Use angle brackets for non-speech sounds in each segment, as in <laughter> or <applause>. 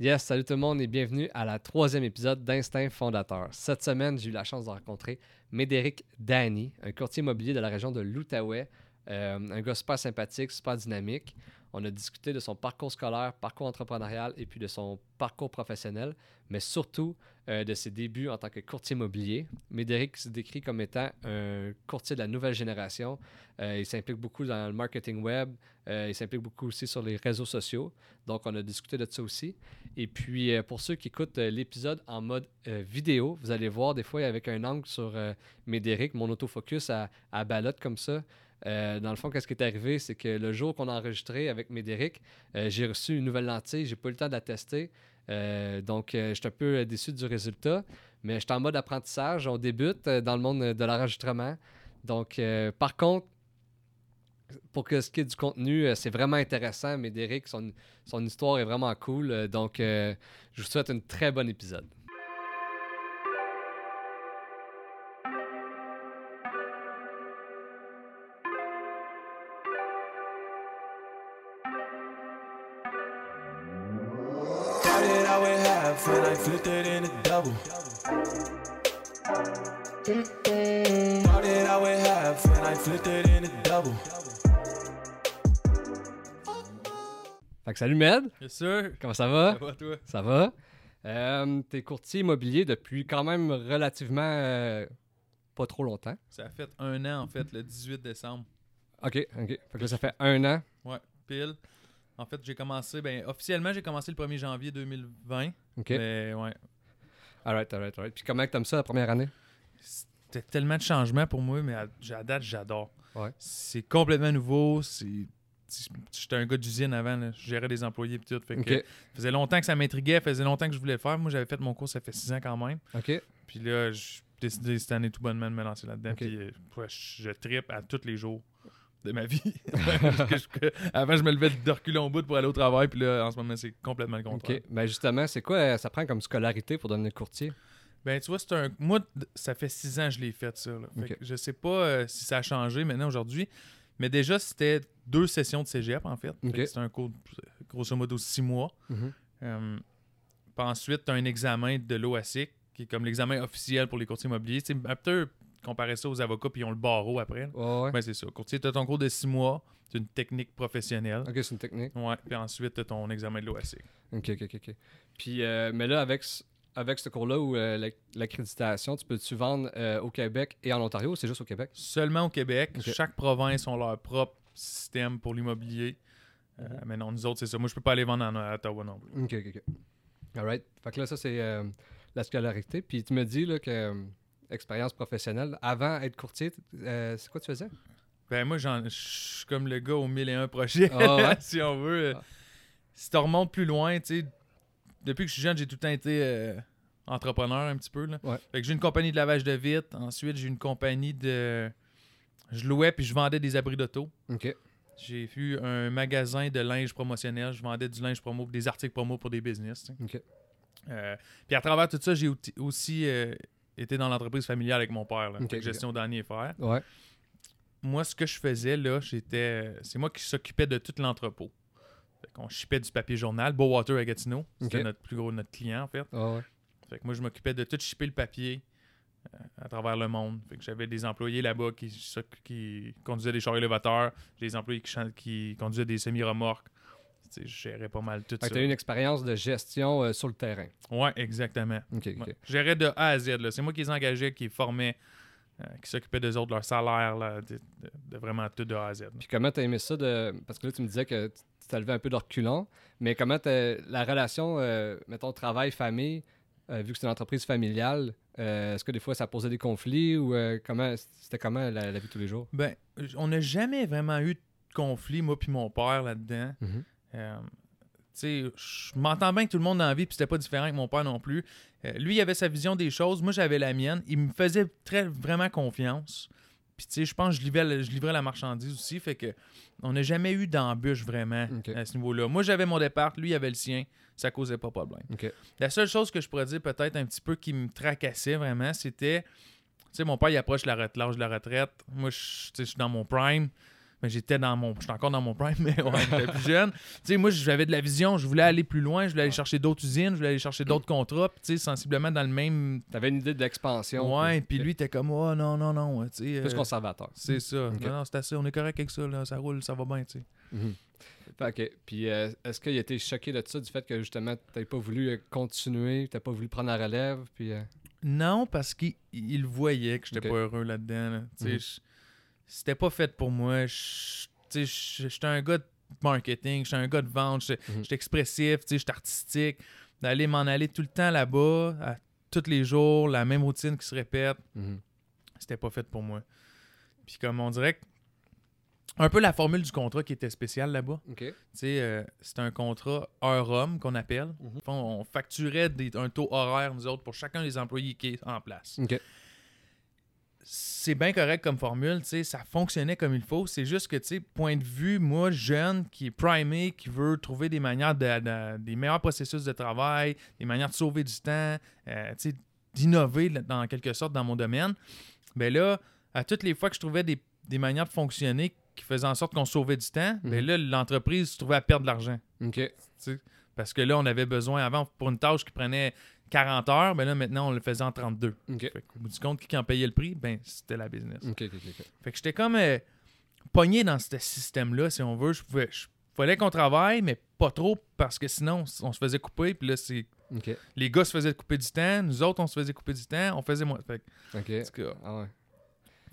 Yes, salut tout le monde et bienvenue à la troisième épisode d'Instinct Fondateur. Cette semaine, j'ai eu la chance de rencontrer Médéric Dany, un courtier immobilier de la région de l'Outaouais, euh, un gars super sympathique, super dynamique. On a discuté de son parcours scolaire, parcours entrepreneurial et puis de son parcours professionnel, mais surtout euh, de ses débuts en tant que courtier immobilier. Médéric se décrit comme étant un courtier de la nouvelle génération. Euh, il s'implique beaucoup dans le marketing web. Euh, il s'implique beaucoup aussi sur les réseaux sociaux. Donc, on a discuté de ça aussi. Et puis, pour ceux qui écoutent l'épisode en mode vidéo, vous allez voir des fois avec un angle sur Médéric, mon autofocus à, à comme ça. Euh, dans le fond, qu'est-ce qui est arrivé, c'est que le jour qu'on a enregistré avec Médéric, euh, j'ai reçu une nouvelle lentille, j'ai pas eu le temps de la tester. Euh, donc, je suis un peu déçu du résultat, mais je suis en mode apprentissage. On débute dans le monde de l'enregistrement. Donc, par contre, pour ce qui est du contenu, c'est vraiment intéressant. Médéric, son, son histoire est vraiment cool. Donc, je vous souhaite un très bon épisode. Half and I flipped it in a double. Fait que salut Med, Bien sûr. comment ça va? Ça va, toi? Ça va? Euh, T'es courtier immobilier depuis quand même relativement euh, pas trop longtemps. Ça a fait un an, en fait, le 18 décembre. OK, OK. Fait que là, ça fait un an. Ouais, pile. En fait, j'ai commencé, ben, officiellement, j'ai commencé le 1er janvier 2020. OK. Mais ouais, Alright, alright, alright. Puis comment t'aimes ça la première année? C'était tellement de changements pour moi, mais à, à date, j'adore. Ouais. C'est complètement nouveau. C'est. J'étais un gars d'usine avant, là. je gérais des employés et tout. Fait que, faisait longtemps que ça m'intriguait, ça faisait longtemps que je voulais le faire. Moi, j'avais fait mon cours, ça fait six ans quand même. Puis là, j'ai décidé cette année tout bonnement de me lancer là-dedans. Puis euh, ouais, je, trippe à tous les jours de ma vie. <laughs> Je- avant, je me levais de reculons au bout pour aller au travail. Puis là, en ce moment, c'est complètement le contraire. OK. Ben justement, c'est quoi ça prend comme scolarité pour devenir courtier? Ben, tu vois, c'est un. Moi, ça fait six ans que je l'ai fait, ça. là. Fait que je sais pas euh, si ça a changé maintenant aujourd'hui. Mais déjà, c'était deux sessions de cégep, en fait. Fait Ok. que C'était un cours, de, grosso modo, six mois. Mhm. Euh, puis ensuite, tu as un examen de l'OASIC, qui est comme l'examen officiel pour les courtiers immobiliers. Tu sais, un peu comparer ça aux avocats, puis ils ont le barreau après. Ouais. Ben, c'est ça. Courtier, tu as ton cours de six mois, c'est une technique professionnelle. OK, c'est une technique. Ouais, puis ensuite, tu as ton examen de l'OASIC. OK, OK, OK. Puis, euh, mais là, avec, avec ce cours-là ou euh, l'ac- l'accréditation, tu peux-tu vendre euh, au Québec et en Ontario ou c'est juste au Québec? Seulement au Québec. Chaque province a leur propre système pour l'immobilier. Euh, mais non, nous autres, c'est ça. Moi, je peux pas aller vendre en à Ottawa non plus. OK, OK, OK. All right. Fait que là, ça, c'est la scolarité. Puis tu me dis là, que expérience professionnelle, avant être courtier, c'est quoi tu faisais? Ben, moi, je suis comme le gars au 1001 projets, Ah ouais? <laughs> si on veut. Ah. Si tu remontes plus loin, tu sais, depuis que je suis jeune, j'ai tout le temps été euh, entrepreneur un petit peu. Là. Ouais. Fait que j'ai une compagnie de lavage de vitres. Ensuite, j'ai une compagnie de. Je louais puis je vendais des abris d'auto. OK. J'ai eu un magasin de linge promotionnel. Je vendais du linge promo, des articles promo pour des business. Euh, puis à travers tout ça, j'ai aussi euh, été dans l'entreprise familiale avec mon père. Là, Ok, Fait que ok. gestion d'année et. Ouais. Moi, ce que je faisais, là, j'étais. C'est moi qui s'occupais de tout l'entrepôt. Qu'on shippait du papier journal. Beauwater à Gatineau. C'était notre plus gros notre client, en fait. Ah ouais. Fait que moi, je m'occupais de tout shipper le papier euh, à travers le monde. Fait que j'avais des employés là-bas qui, conduisaient des chars élévateurs, des employés qui, conduisaient des semi-remorques. Je gérais pas mal tout Fait ça. tu as eu une expérience de gestion euh, sur le terrain. Ouais, exactement. OK, OK. Ouais. Je gérais de A à Z. C'est moi qui les engageais, qui les formais, euh, qui s'occupait des autres, de leur salaire, là, de, de- de vraiment tout de A à Z. là. Puis comment t'as aimé ça de. Parce que là, tu me disais que t'as levé un peu de reculons, mais comment la relation, euh, mettons, travail-famille, euh, vu que c'est une entreprise familiale, euh, est-ce que des fois ça posait des conflits ou comment c'était comment la, la vie de tous les jours? Ben, on n'a jamais vraiment eu de conflit, moi puis mon père, là-dedans. Euh, tu sais, je m'entends bien que tout le monde la vie, puis c'était pas différent avec mon père non plus. Lui, il avait sa vision des choses, moi j'avais la mienne. Il me faisait très vraiment confiance. Puis tu sais, je pense que je livrais, le- je livrais la marchandise aussi, fait que on n'a jamais eu d'embûche vraiment à ce niveau-là. Moi j'avais mon départ, lui il avait le sien, ça causait pas de problème. La seule chose que je pourrais dire peut-être un petit peu qui me tracassait vraiment, c'était, tu sais, mon père il approche l'âge de la retraite. Moi, je suis dans mon prime. Mais j'étais dans mon. J'étais encore dans mon prime, <laughs> mais ouais, j'étais plus jeune. Tu sais, moi, j'avais de la vision. Je voulais aller plus loin. Je voulais aller chercher d'autres usines. Je voulais aller chercher d'autres contrats. Puis, tu sais, sensiblement dans le même. T'avais une idée d'expansion. Ouais, puis lui, t'es comme, oh non, non, non. Tu sais. Plus euh, conservateur. c'est ça. Non, non, c'est assez. On est correct avec ça. Là. Ça roule, ça va bien, tu sais. Mhm. Fait que- Puis euh, est-ce qu'il a été choqué de ça, du fait que justement, t'avais pas voulu euh, continuer, t'as pas voulu prendre la relève, puis... euh, Non, parce qu'il il voyait que j'étais Ok. pas heureux là-dedans. là. Tu Mhm. C'était pas fait pour moi. J'étais un gars de marketing, j'étais un gars de vente, j'étais Mhm. j'étais expressif, j'étais artistique. D'aller m'en aller tout le temps là-bas, à tous les jours, la même routine qui se répète, mhm. c'était pas fait pour moi. Puis comme on dirait que un peu la formule du contrat qui était spéciale là-bas. OK. Tu sais, euh, c'était un contrat heure-homme qu'on appelle. Mhm. On, on facturait des- un taux horaire, nous autres, pour chacun des employés qui est en place. C'est bien correct comme formule, tu sais, ça fonctionnait comme il faut. C'est juste que, tu sais, point de vue, moi, jeune, qui est primé, qui veut trouver des manières, de, de- des meilleurs processus de travail, des manières de sauver du temps, euh, tu sais, d'innover dans quelque sorte dans mon domaine, ben là, à toutes les fois que je trouvais des, des manières de fonctionner qui faisaient en sorte qu'on sauvait du temps, ben Mhm. là, l'entreprise se trouvait à perdre de l'argent. OK. Parce que là, on avait besoin avant pour une tâche qui prenait 40 heures, ben là, maintenant, on le faisait en 32. OK. Fait qu'au bout du compte, qui en payait le prix, ben, c'était la business. Fait que j'étais comme euh, pogné dans ce système-là, si on veut. Je pouvais. je- fallait qu'on travaille, mais pas trop, parce que sinon, on se faisait couper. Puis là, c'est. Les gars se faisaient couper du temps, nous autres, on se faisait couper du temps, on faisait moins. Fait, que- cas, Ah ouais.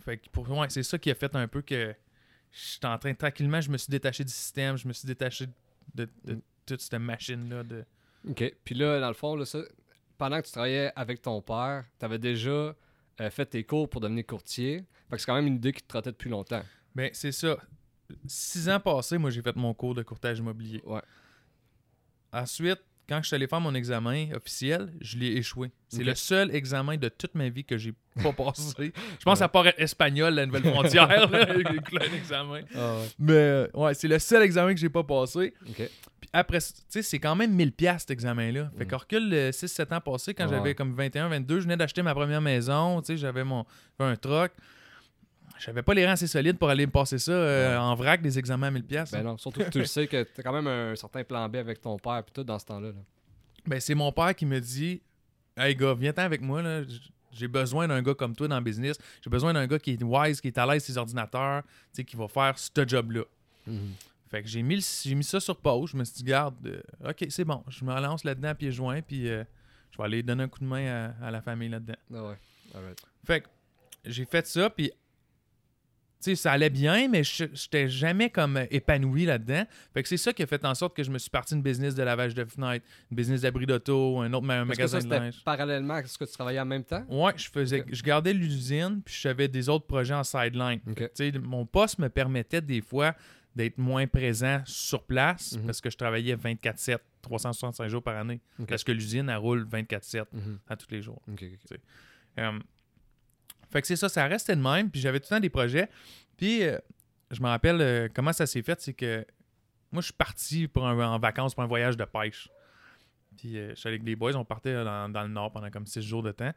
fait que pour ouais, c'est ça qui a fait un peu que j'étais en train, tranquillement, je me suis détaché du système, je me suis détaché de, de Mm. toute cette machine-là. De... OK. Puis là, dans le fond, là, ça, pendant que tu travaillais avec ton père, t'avais déjà euh, fait tes cours pour devenir courtier. Fait que c'est quand même une idée qui te trottait depuis longtemps. Ben, c'est ça. Six ans passés, moi, j'ai fait mon cours de courtage immobilier. Ouais. Ensuite, quand je suis allé faire mon examen officiel, je l'ai échoué. C'est le seul examen de toute ma vie que j'ai pas <laughs> passé. Je pense à part espagnol, la nouvelle frontière, <laughs> <laughs> un examen. Ah ouais. Mais euh, ouais, c'est le seul examen que j'ai pas passé. Puis après, tu sais, c'est quand même 1000 pièces cet examen-là. Fait Mm. qu'en recule 6-7 ans passés, quand Ouais. j'avais comme 21, 22, je venais d'acheter ma première maison, tu sais, j'avais mon j'avais un truck. J'avais pas les rangs assez solides pour aller me passer ça euh, en vrac des examens à 1000 pièces. Ben non, surtout que tu sais que t'as quand même un certain plan B avec ton père puis tout dans ce temps-là. là. Ben, c'est mon père qui me dit Hey gars, viens-t'en avec moi. là. J'ai besoin d'un gars comme toi dans le business. J'ai besoin d'un gars qui est wise, qui est à l'aise ses ordinateurs, tu sais, qui va faire ce job-là. Fait que j'ai mis, le- j'ai mis ça sur pause. Je me suis dit, garde, euh, ok, c'est bon. Je me relance là-dedans à pieds joints, puis euh, je vais aller donner un coup de main à, à la famille là-dedans. Ah ouais. Alright. Fait que j'ai fait ça, puis sais, ça allait bien, mais je j'étais jamais comme euh, épanoui là-dedans. Fait que c'est ça qui a fait en sorte que je me suis parti une business de lavage de fenêtres, une business d'abri d'auto, un autre ma- que magasin ça, de linge. parallèlement à ce que tu travaillais en même temps? Ouais, je faisais, je gardais l'usine, puis j'avais des autres projets en sideline. OK. Tu sais, mon poste me permettait des fois d'être moins présent sur place Mhm. parce que je travaillais 24-7, 365 jours par année. Parce que l'usine, elle roule 24-7 Mhm. à tous les jours. Euh, fait que c'est ça, ça restait de même. Puis j'avais tout le temps des projets. Puis euh, je me rappelle euh, comment ça s'est fait, c'est que moi, je suis parti pour un- en vacances pour un voyage de pêche. Puis euh, je suis allé avec les boys, on partait dans, dans le nord pendant comme six jours de temps.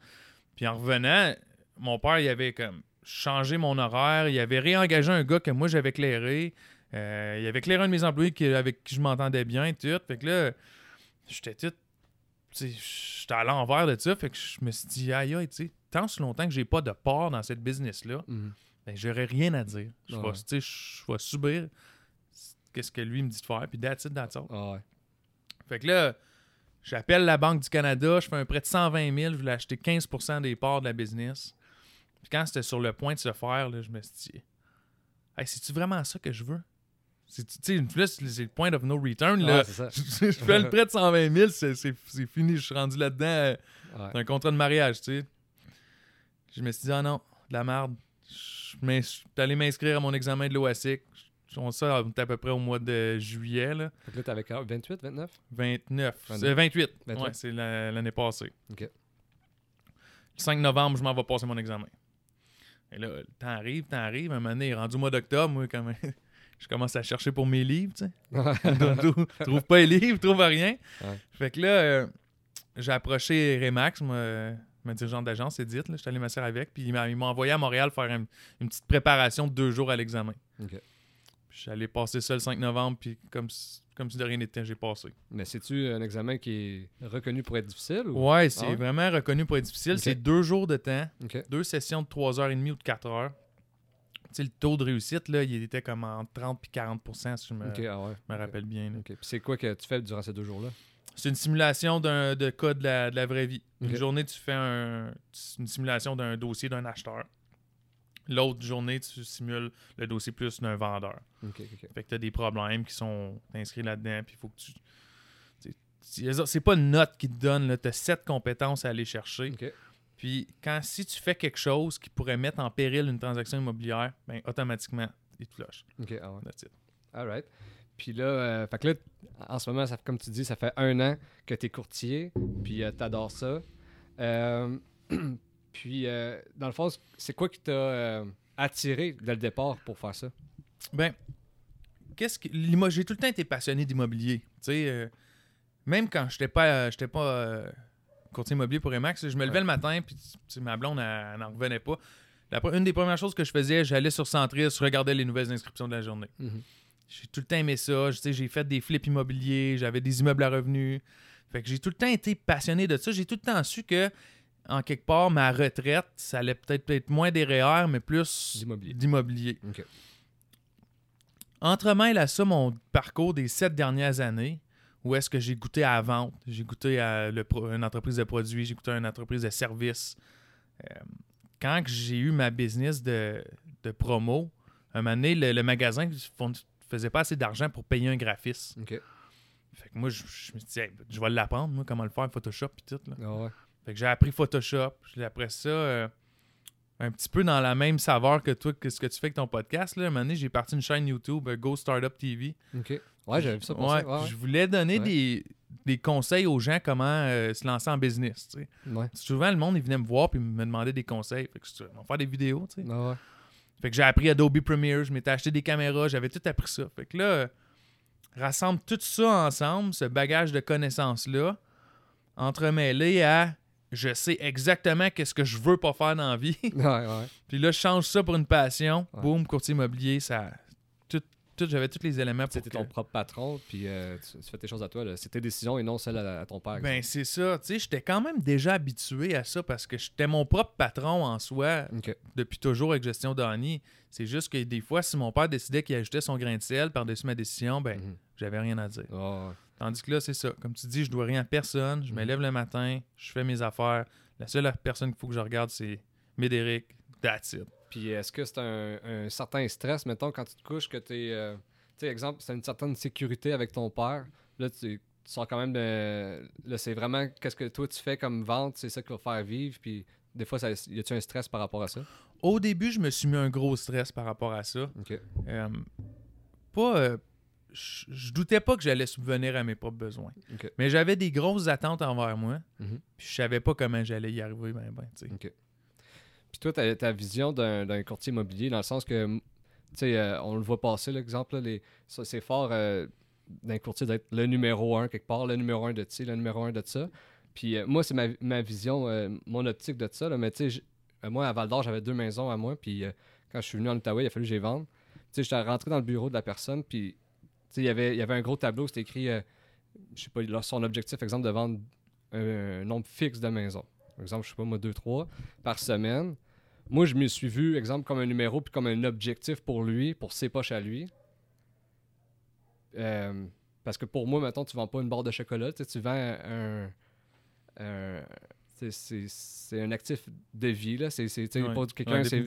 Puis en revenant, mon père, il avait comme changé mon horaire. Il avait réengagé un gars que moi, j'avais éclairé. Il avait éclairé un de mes employés qui- avec qui je m'entendais bien et tout. Fait que là, j'étais tout j'étais à l'envers de ça, fait que je me suis dit, aïe, aïe, tu sais, tant si longtemps que j'ai pas de part dans cette business-là, Mhm. ben, j'aurais rien à dire. Je vais, Ouais. subir qu'est-ce que lui me dit de faire, puis that's it, that's all. Ah ouais. Fait que là, j'appelle la Banque du Canada, je fais un prêt de 120 000, je voulais acheter 15% des parts de la business. Puis quand c'était sur le point de se faire, là, je me suis dit, hey, c'est-tu vraiment ça que je veux? C'est- Tu sais, là, c'est c'est le point of no return. Là. Ouais, c'est ça. <laughs> je fais le prêt de 120 000, c'est- fini, je suis rendu là-dedans. euh, Ouais. c'est un contrat de mariage, tu sais. Je me suis dit, ah non, de la merde. Je suis allé m'inscrire à mon examen de l'OASIC. On ça, on était à peu près au mois de juillet, là. Que là, t'avais quand- 28, 29? 29. 29. C'est 28. 28. Ouais, c'est la- l'année passée. OK. Le 5 novembre, je m'en vais passer mon examen. Et là, le temps arrive, le temps arrive. Un moment donné, rendu au mois d'octobre, moi, quand même, <laughs> je commence à chercher pour mes livres, tu sais. <laughs> Je trouve- trouve pas les livres, trouve rien. Ouais. Fait que là, euh, j'ai approché Remax, ma, ma dirigeante d'agence, Edith. là. Je suis allé m'asseoir avec. Puis il m'a envoyé à Montréal faire un- une petite préparation de deux jours à l'examen. OK. Puis J'allais passer ça le 5 novembre, puis comme, si- comme si de rien n'était, j'ai passé. Mais c'est-tu un examen qui est reconnu pour être difficile? Ou... Ouais, c'est Ah vraiment reconnu pour être difficile. C'est deux jours de temps, deux sessions de 3h30 ou de 4 heures. Tu sais, le taux de réussite, là, il était comme entre 30 et 40% si je me, ah ouais. me rappelle bien. là. Ok. Puis c'est quoi que tu fais durant ces deux jours-là? C'est une simulation d'un de cas de la, de la vraie vie. Une journée, tu fais un- une simulation d'un dossier d'un acheteur. L'autre journée, tu simules le dossier plus d'un vendeur. Ok, ok, ok. Fait que tu as des problèmes qui sont inscrits là-dedans, puis il faut que tu. c'est- pas une note qui te donne, tu as sept compétences à aller chercher. Puis quand si tu fais quelque chose qui pourrait mettre en péril une transaction immobilière, ben automatiquement, il te flush. Ok, ah ouais. That's it. All right. Puis là, euh, fait que là, en ce moment, ça, comme tu dis, ça fait un an que tu es courtier, puis tu t'adores ça. Euh, <clears throat> puis, euh, dans le fond, c'est quoi qui t'a euh, attiré dès le départ pour faire ça? Ben, qu'est-ce que j'ai tout le temps été passionné d'immobilier. Tu sais, euh, même quand j'étais pas, euh, j'étais pas euh, courtier immobilier pour Emax, je me levais Ouais. le matin, puis ma blonde, elle, n'en revenait pas. La une des premières choses que je faisais, j'allais sur Centris, je regardais les nouvelles inscriptions de la journée. J'ai tout le temps aimé ça. Je- tu sais, J'ai fait des flips immobiliers, j'avais des immeubles à revenus. Fait que j'ai tout le temps été passionné de ça. J'ai tout le temps su que, en quelque part, ma retraite, ça allait peut-être peut-être moins des REER, mais plus D'immobilier. d'immobilier. Ok. Entremêle à ça mon parcours des sept dernières années, où est-ce que j'ai goûté à la vente, j'ai goûté à le pro- une entreprise de produits, j'ai goûté à une entreprise de services. Euh, quand j'ai eu ma business de, de promo, un moment donné, le, le magasin ne faisait pas assez d'argent pour payer un graphiste. Fait que moi, je, je me suis dit, Hey, je vais l'apprendre, moi, comment le faire, Photoshop et tout. là. Ah ouais. Fait que j'ai appris Photoshop. Après ça, euh, un petit peu dans la même saveur que toi, que ce que tu fais avec ton podcast. Là. Un moment donné, j'ai parti une chaîne YouTube, euh, Go Startup TV. Ok. Ouais, j'avais vu ça pour Ouais, ça. Ouais, Je voulais donner des, des conseils aux gens comment euh, se lancer en business. tu sais. ouais. Souvent, le monde, il venait me voir et me demandait des conseils. Fait que on va faire des vidéos. tu sais. Ah. Fait que j'ai appris Adobe Premiere, je m'étais acheté des caméras, j'avais tout appris ça. Fait que là, rassemble tout ça ensemble, ce bagage de connaissances-là, entremêlé à je sais exactement qu'est-ce que je veux pas faire dans la vie. Ouais, ouais. <laughs> Puis là, je change ça pour une passion. Ouais. Boum, courtier immobilier, ça. Tout, j'avais tous les éléments pour C'était que- ton propre patron, puis euh, tu, tu fais tes choses à toi. C'est tes décisions et non celles à, à ton père. Ben, c'est ça. Tu sais, j'étais quand même déjà habitué à ça parce que j'étais mon propre patron en soi depuis toujours avec gestion d'Annie. C'est juste que des fois, si mon père décidait qu'il ajoutait son grain de sel par-dessus ma décision, ben, Mhm. j'avais rien à dire. Ouais. Tandis que là, c'est ça. Comme tu dis, je dois rien à personne. Je me Mhm. lève le matin, je fais mes affaires. La seule personne qu'il faut que je regarde, c'est Médéric. That's it. Puis est-ce que c'est un, un certain stress, mettons, quand tu te couches, que tu es. tu sais, exemple, c'est une certaine sécurité avec ton père. Là, tu, tu sors quand même de. Là, c'est vraiment qu'est-ce que toi tu fais comme vente, c'est ça qui va faire vivre. Puis des fois, ça, y a-tu un stress par rapport à ça? Au début, je me suis mis un gros stress par rapport à ça. Ok. Euh, pas. euh, je doutais pas que j'allais subvenir à mes propres besoins. Ok. Mais j'avais des grosses attentes envers moi. Mhm. Puis je savais pas comment j'allais y arriver. Ben, ben, tu sais. Puis toi, ta, ta vision d'un courtier immobilier, dans le sens que, tu sais, euh, on le voit passer, l'exemple, c'est fort euh, d'un courtier d'être le numéro un quelque part, le numéro un de ci, le numéro un de ça. Puis euh, moi, c'est ma, ma vision, mon optique de ça. là, mais tu sais, moi, à Val d'Or, j'avais deux maisons à moi. Puis quand je suis venu en Outaouais, il a fallu que les vende. Tu sais, j'étais rentré dans le bureau de la personne. Puis, il y avait- y avait un gros tableau, c'était écrit, je sais pas, son objectif, exemple, de vendre un, un nombre fixe de maisons. Par exemple, je sais pas, moi, deux, trois par semaine. Moi, je me suis vu, exemple, comme un numéro puis comme un objectif pour lui, pour ses poches à lui. Euh, parce que pour moi, maintenant, tu vends pas une barre de chocolat, tu vends un. un- c'est- un actif de vie, là. C'est Ouais. pas quelqu'un. Ouais,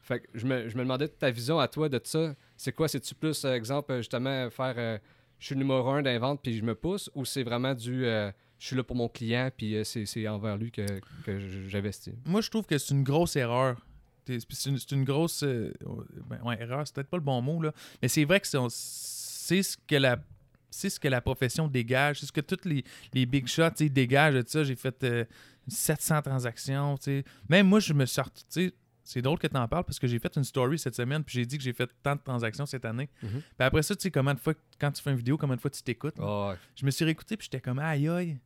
fait que je me, je me demandais ta vision à toi de ça. C'est quoi? C'est-tu plus, euh, exemple, euh, justement, faire euh, je suis le numéro un d'un vente puis je me pousse ou c'est vraiment du euh, je suis là pour mon client puis euh, c'est envers lui que, que j'investis? Moi, je trouve que c'est une grosse erreur. C'est une, une grosse. euh, ben, ouais, erreur, c'est peut-être pas le bon mot, là. Mais c'est vrai que c'est ce que la. C'est ce que la profession dégage, c'est ce que tous les, les big shots dégagent de ça. J'ai fait euh, 700 transactions. tu sais. Même moi, je me sorti. C'est drôle que tu en parles parce que j'ai fait une story cette semaine puis j'ai dit que j'ai fait tant de transactions cette année. Mhm. Puis après ça, tu sais, combien de fois, quand tu fais une vidéo, combien de fois tu t'écoutes. Ah ouais. Je me suis réécouté puis j'étais comme aïe aïe.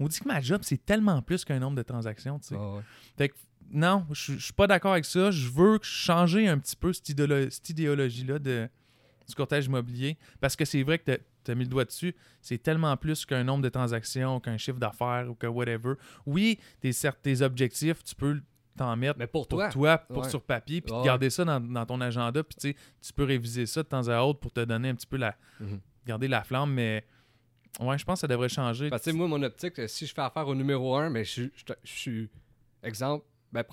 On dit que ma job, c'est tellement plus qu'un nombre de transactions. tu sais. Ah ouais. Fait que non, je suis pas d'accord avec ça. Je veux changer un petit peu cette, idéolo- cette idéologie-là de du courtage immobilier. Parce que c'est vrai que tu as mis le doigt dessus. C'est tellement plus qu'un nombre de transactions, qu'un chiffre d'affaires ou que whatever. Oui, tes, certes, tes objectifs, tu peux t'en mettre Mais pour, pour toi, toi, pour Ouais. sur papier, puis Ouais. garder ça dans, dans ton agenda. Puis tu peux réviser ça de temps à autre pour te donner un petit peu la. Mhm. garder la flamme. Mais ouais, je pense que ça devrait changer. Parce que, tu sais, moi, mon optique, euh, si je fais affaire au numéro 1, mais je, suis- je, suis. Exemple, ben,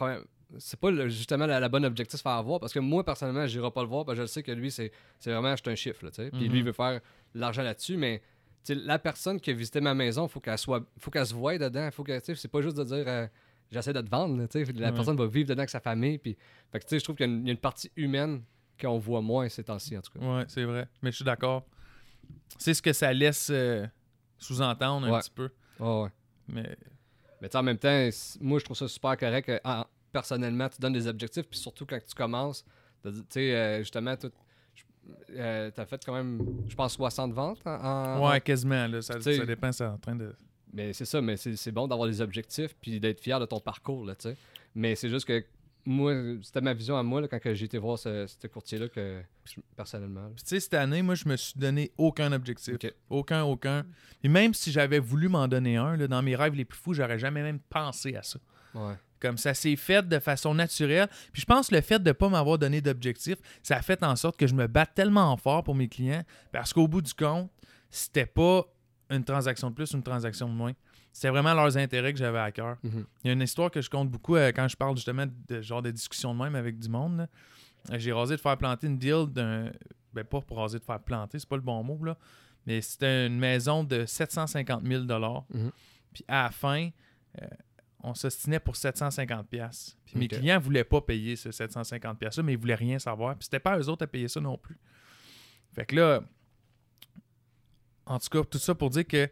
c'est pas le- justement la, la bonne objectif de faire avoir parce que moi, personnellement, j'irai pas le voir parce que je le sais que lui, c'est c'est vraiment acheter un chiffre. là, tu sais. Puis Mhm. lui, il veut faire l'argent là-dessus, mais. La personne qui a visité ma maison, faut qu'elle soit, faut qu'elle se voie dedans. Faut que, tu sais, c'est pas juste de dire euh, j'essaie de te vendre. là. La Ouais. personne va vivre dedans avec sa famille. Puis, fait que, tu sais, je trouve qu'il y, a une- il y a une partie humaine qu'on voit moins ces temps-ci, en tout cas. Ouais, c'est vrai. Mais je suis d'accord. C'est ce que ça laisse euh, sous-entendre un Ouais. petit peu. Ouais. Mais Mais en même temps, moi, je trouve ça super correct. que, en- personnellement, tu donnes des objectifs, puis surtout quand tu commences, tu sais, euh, justement, tu as fait quand même, je pense, 60 ventes. en- en- ouais, en- quasiment. Là, ça, dépend, c'est en train de. mais c'est ça, mais c'est c'est bon d'avoir des objectifs, puis d'être fier de ton parcours, là, tu sais. Mais c'est juste que moi, c'était ma vision à moi, là, quand j'ai été voir ce, ce courtier-là, que je- personnellement. tu sais, cette année, moi, je me suis donné aucun objectif. Aucun, aucun. Et même si j'avais voulu m'en donner un, là, dans mes rêves les plus fous, j'aurais jamais même pensé à ça. Ouais. Comme ça s'est fait de façon naturelle. Puis je pense que le fait de ne pas m'avoir donné d'objectif, ça a fait en sorte que je me batte tellement fort pour mes clients parce qu'au bout du compte, c'était pas une transaction de plus ou une transaction de moins. C'était vraiment leurs intérêts que j'avais à cœur. Mhm. Il y a une histoire que je compte beaucoup euh, quand je parle justement de genre de discussion de même avec du monde. Euh, J'ai rasé de faire planter une deal d'un. Ben, pas pour raser de faire planter, c'est pas le bon mot, là. Mais c'était une maison de 750 000 Mhm. Puis à la fin, euh, on s'ostinait pour 750 pièces. Puis mes clients voulaient pas payer ce 750 pièces mais ils voulaient rien savoir. Puis c'était pas eux autres à payer ça non plus. Fait que là, en tout cas, tout ça pour dire que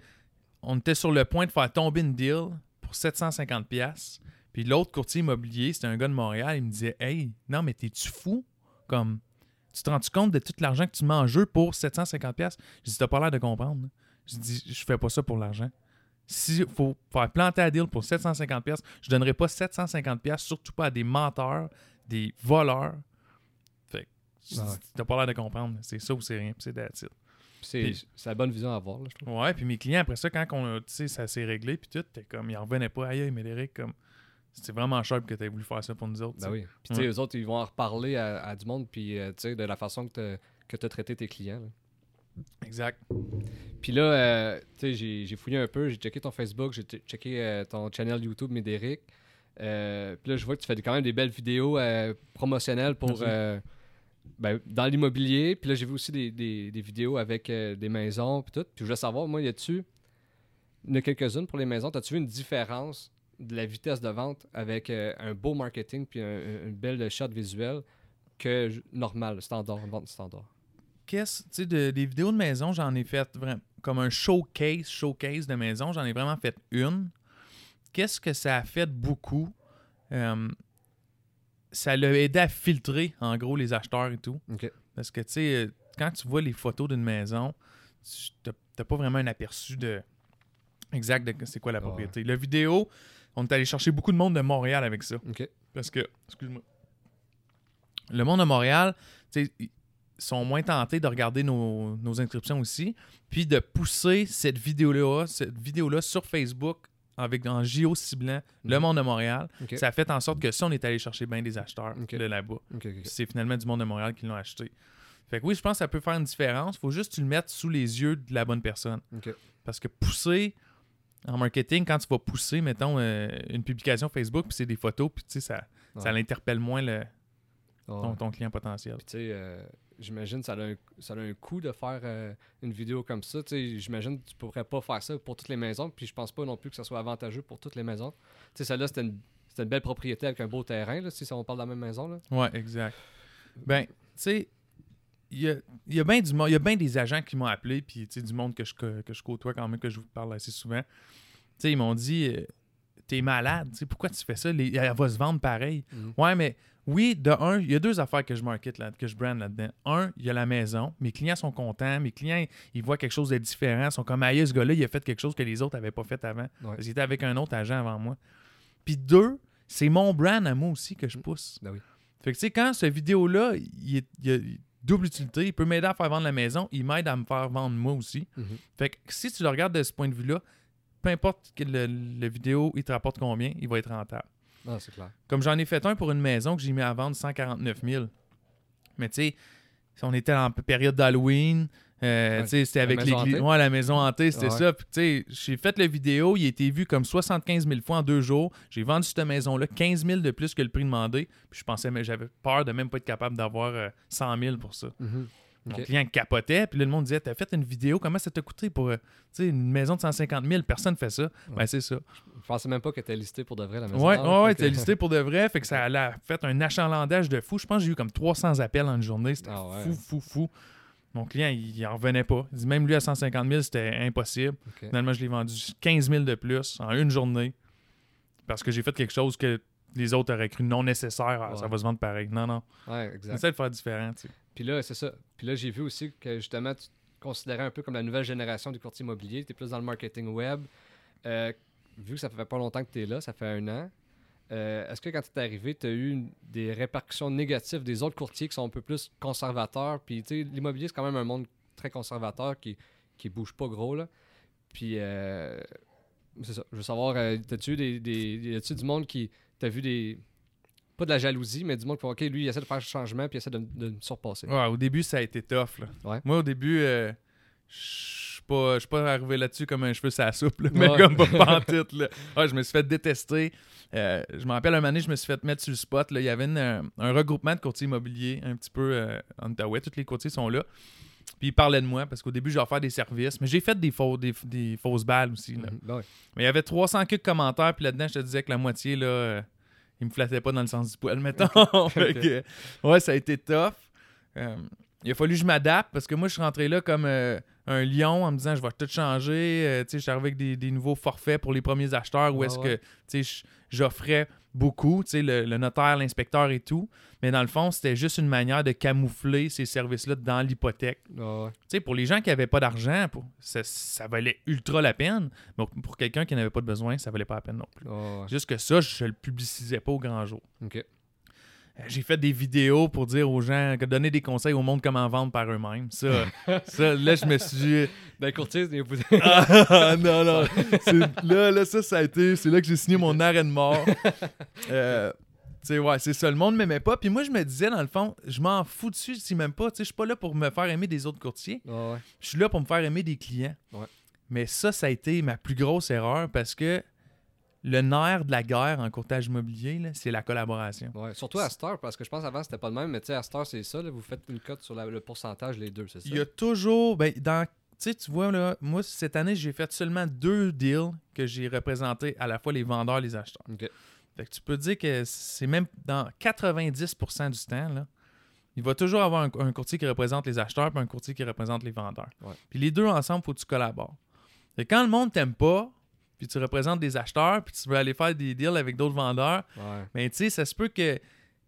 on était sur le point de faire tomber une deal pour 750 pièces. Puis l'autre courtier immobilier, c'était un gars de Montréal, il me disait "Hey, non mais t'es-tu fou? Comme tu te rends compte de tout l'argent que tu mets en jeu pour 750 pièces Je dis t'as pas l'air de comprendre. Je dis je fais pas ça pour l'argent. S'il faut faire planter la deal pour 750 pièces, je donnerai pas 750 pièces, surtout pas à des menteurs, des voleurs. Fait Ah t'as pas l'air de comprendre. C'est ça ou c'est rien, c'est that's it. C'est c'est la bonne vision à avoir, là, je trouve. Ouais, puis mes clients, après ça, quand on, tu ça s'est réglé, puis tout, t'es comme, ils en revenaient pas. Aïe, aïe, Médéric, comme, c'était vraiment sharp que t'aies voulu faire ça pour nous autres. Ben tu oui. Puis, tu sais, eux autres, ils vont en reparler à, à du monde, puis, euh, tu sais, de la façon que tu as traité tes clients. là. Exact. Puis là, euh, tu sais, j'ai fouillé un peu, j'ai checké ton Facebook, j'ai checké euh, ton channel YouTube Médéric. Euh, puis là, je vois que tu fais quand même des belles vidéos promotionnelles pour ben, dans l'immobilier. Puis là, j'ai vu aussi des, des- vidéos avec euh, des maisons puis tout. Puis je voulais savoir, moi, y a-tu il quelques-unes pour les maisons, as-tu vu une différence de la vitesse de vente avec euh, un beau marketing puis un- un- une belle shot visuelle que normal, standard, vente standard? Qu'est-ce, tu sais, de- des vidéos de maison, j'en ai fait vraiment comme un showcase, showcase de maison, j'en ai vraiment fait une. Qu'est-ce que ça a fait beaucoup? Euh, ça l'a aidé à filtrer, en gros, les acheteurs et tout. Parce que, tu sais, euh, quand tu vois les photos d'une maison, tu n'as pas vraiment un aperçu de exact de c'est quoi la Ouais. propriété. La vidéo, on est allé chercher beaucoup de monde de Montréal avec ça. Parce que, excuse-moi, le monde de Montréal, tu sais, ils sont moins tentés de regarder nos, nos inscriptions aussi, puis de pousser cette vidéo-là, cette vidéo-là sur Facebook avec en géo-ciblant le Mhm. monde de Montréal. Ça a fait en sorte que ça, on est allé chercher bien des acheteurs de là-bas. C'est finalement du monde de Montréal qui l'ont acheté. Fait que oui, je pense que ça peut faire une différence. faut juste que tu le mettes sous les yeux de la bonne personne. Parce que pousser en marketing, quand tu vas pousser, mettons, euh, une publication Facebook, puis c'est des photos, puis tu sais, ça, ça l'interpelle moins le, Ouais. ton, ton client potentiel. Puis, tu sais, euh, j'imagine ça a un, ça a un coût de faire euh, une vidéo comme ça. J'imagine que tu pourrais pas faire ça pour toutes les maisons. Puis, je pense pas non plus que ça soit avantageux pour toutes les maisons. Sais, celle-là, c'était une, une belle propriété avec un beau terrain, là, si on parle de la même maison. Là. Ouais, exact. Ben, tu sais, il y a, y a bien des agents qui m'ont appelé, puis du monde que je, que je côtoie quand même, que je vous parle assez souvent. Tu sais, ils m'ont dit, euh, t'es malade, tu sais, pourquoi tu fais ça? Les- elle va se vendre pareil. Mhm. Ouais, mais oui, de un, il y a deux affaires que je market là, que je brand là-dedans. Un, il y a la maison. Mes clients sont contents. Mes clients, ils voient quelque chose de différent. Ils sont comme, aïe, ce gars-là, il a fait quelque chose que les autres n'avaient pas fait avant. Ouais. Parce qu'il était avec un autre agent avant moi. Puis deux, c'est mon brand à moi aussi que je pousse. Ben oui. Fait que, tu sais, quand cette vidéo-là, il il y a- double utilité. Il peut m'aider à faire vendre la maison. Il m'aide à me faire vendre moi aussi. Mhm. Fait que si tu le regardes de ce point de vue-là, peu importe que le, le vidéo, il te rapporte combien, il va être rentable. Ah, c'est clair. Comme j'en ai fait un pour une maison que j'ai mis à vendre 149 000. Mais tu sais, si on était en période d'Halloween. euh, Ouais. C'était avec l'église. hantée. Ouais, la maison hantée, c'était Ouais. ça. Puis, tu sais, j'ai fait la vidéo, il a été vu comme 75 000 fois en deux jours. J'ai vendu cette maison-là 15 000 de plus que le prix demandé. Puis je pensais, mais j'avais peur de même pas être capable d'avoir euh, 100 000 pour ça. Mhm. Mon client capotait, puis là, le monde disait T'as fait une vidéo, comment ça t'a coûté pour euh, une maison de 150 000 Personne fait ça. Ben, c'est ça. Je pensais même pas que t'étais listé pour de vrai la maison. Ouais, ouais, ouais, t'es listé pour de vrai. Fait que ça a fait un achalandage de fou. Je pense que j'ai eu comme 300 appels en une journée. C'était Ah ouais. fou, fou, fou. Mon client, il, il en revenait pas. Il dit même lui à 150 000, c'était impossible. Ok. Finalement, je l'ai vendu 15 000 de plus en une journée parce que j'ai fait quelque chose que les autres auraient cru non nécessaire. Ah, Ça Ouais. va se vendre pareil. Non, non. Ouais, exact. Essaie de faire différent. tu sais. Puis là, c'est ça. Puis là, j'ai vu aussi que justement, tu te considérais un peu comme la nouvelle génération du courtier immobilier. Tu es plus dans le marketing web. Euh, vu que ça fait pas longtemps que tu es là, ça fait un an, euh, est-ce que quand tu es arrivé, tu as eu des répercussions négatives des autres courtiers qui sont un peu plus conservateurs? Puis, tu sais, l'immobilier, c'est quand même un monde très conservateur qui, qui bouge pas gros, là. Puis, euh, c'est ça. Je veux savoir, euh, t'as-tu eu des, des, a-tu du monde qui. T'as vu des. Pas de la jalousie, mais du monde OK, lui, il essaie de faire le changement, puis il essaie de, de me surpasser. Ouais, au début, ça a été tough. là. Ouais. Moi, au début, euh, je suis pas, pas arrivé là-dessus comme un cheveu sur la soupe, là, mais Ouais. comme pas pantoute. Là. Ouais, je me suis fait détester. Euh, je me rappelle un donné, je me suis fait mettre sur le spot. Là. Il y avait une, euh, un regroupement de courtiers immobiliers un petit peu euh, en Outaouais. Tous les courtiers sont là. Puis ils parlaient de moi parce qu'au début, je leur faire des services. Mais j'ai fait des, faux, des, des fausses balles aussi. Là. Mhm. Ben ouais. Mais il y avait 300 quelques commentaires, puis là-dedans, je te disais que la moitié, là, ils me flattaient pas dans le sens du poil, mettons. <laughs> Que, ouais, ça a été tough. Euh, il a fallu que je m'adapte parce que moi, je suis rentré là comme euh, un lion en me disant je vais tout changer. Euh, je suis arrivé avec des, des nouveaux forfaits pour les premiers acheteurs où est-ce ouais. que j'offrais beaucoup, tu sais, le, le notaire, l'inspecteur et tout. Mais dans le fond, c'était juste une manière de camoufler ces services-là dans l'hypothèque. Sais, pour les gens qui n'avaient pas d'argent, ça, ça valait ultra la peine. Mais pour quelqu'un qui n'avait pas de besoin, ça valait pas la peine non plus. Ouais. Juste que ça, je le publicisais pas au grand jour. Ok. Euh, J'ai fait des vidéos pour dire aux gens, donner des conseils au monde comment vendre par eux-mêmes. Ça, <laughs> ça, là, je me suis. Ben, <laughs> courtier, vous- Ah, non, non. <laughs> C'est- Là, là, ça, ça a été. C'est là que j'ai signé mon arrêt de mort. Euh, tu sais, ouais, c'est ça. Le monde m'aimait pas. Puis moi, je me disais, dans le fond, je m'en fous dessus s'ils m'aiment pas. Tu sais, je suis pas là pour me faire aimer des autres courtiers. Ouais. Je suis là pour me faire aimer des clients. Ouais. Mais ça, ça a été ma plus grosse erreur parce que le nerf de la guerre en courtage immobilier, c'est la collaboration. Ouais, Surtout à Star, parce que je pense avant c'était pas le même, mais tu sais, à Star, c'est ça, là, vous faites une cote sur la- le pourcentage, les deux, c'est ça? Il y a toujours. Ben, dans, tu vois, là, moi, cette année, j'ai fait seulement deux deals que j'ai représentés à la fois les vendeurs et les acheteurs. Ok. Fait que tu peux dire que c'est même dans 90% du temps, là, il va toujours avoir un, un courtier qui représente les acheteurs et un courtier qui représente les vendeurs. Ouais. Puis les deux ensemble, il faut que tu collabores. Et quand le monde t'aime pas, puis tu représentes des acheteurs, puis tu veux aller faire des deals avec d'autres vendeurs, Ouais. mais tu sais, ça se peut que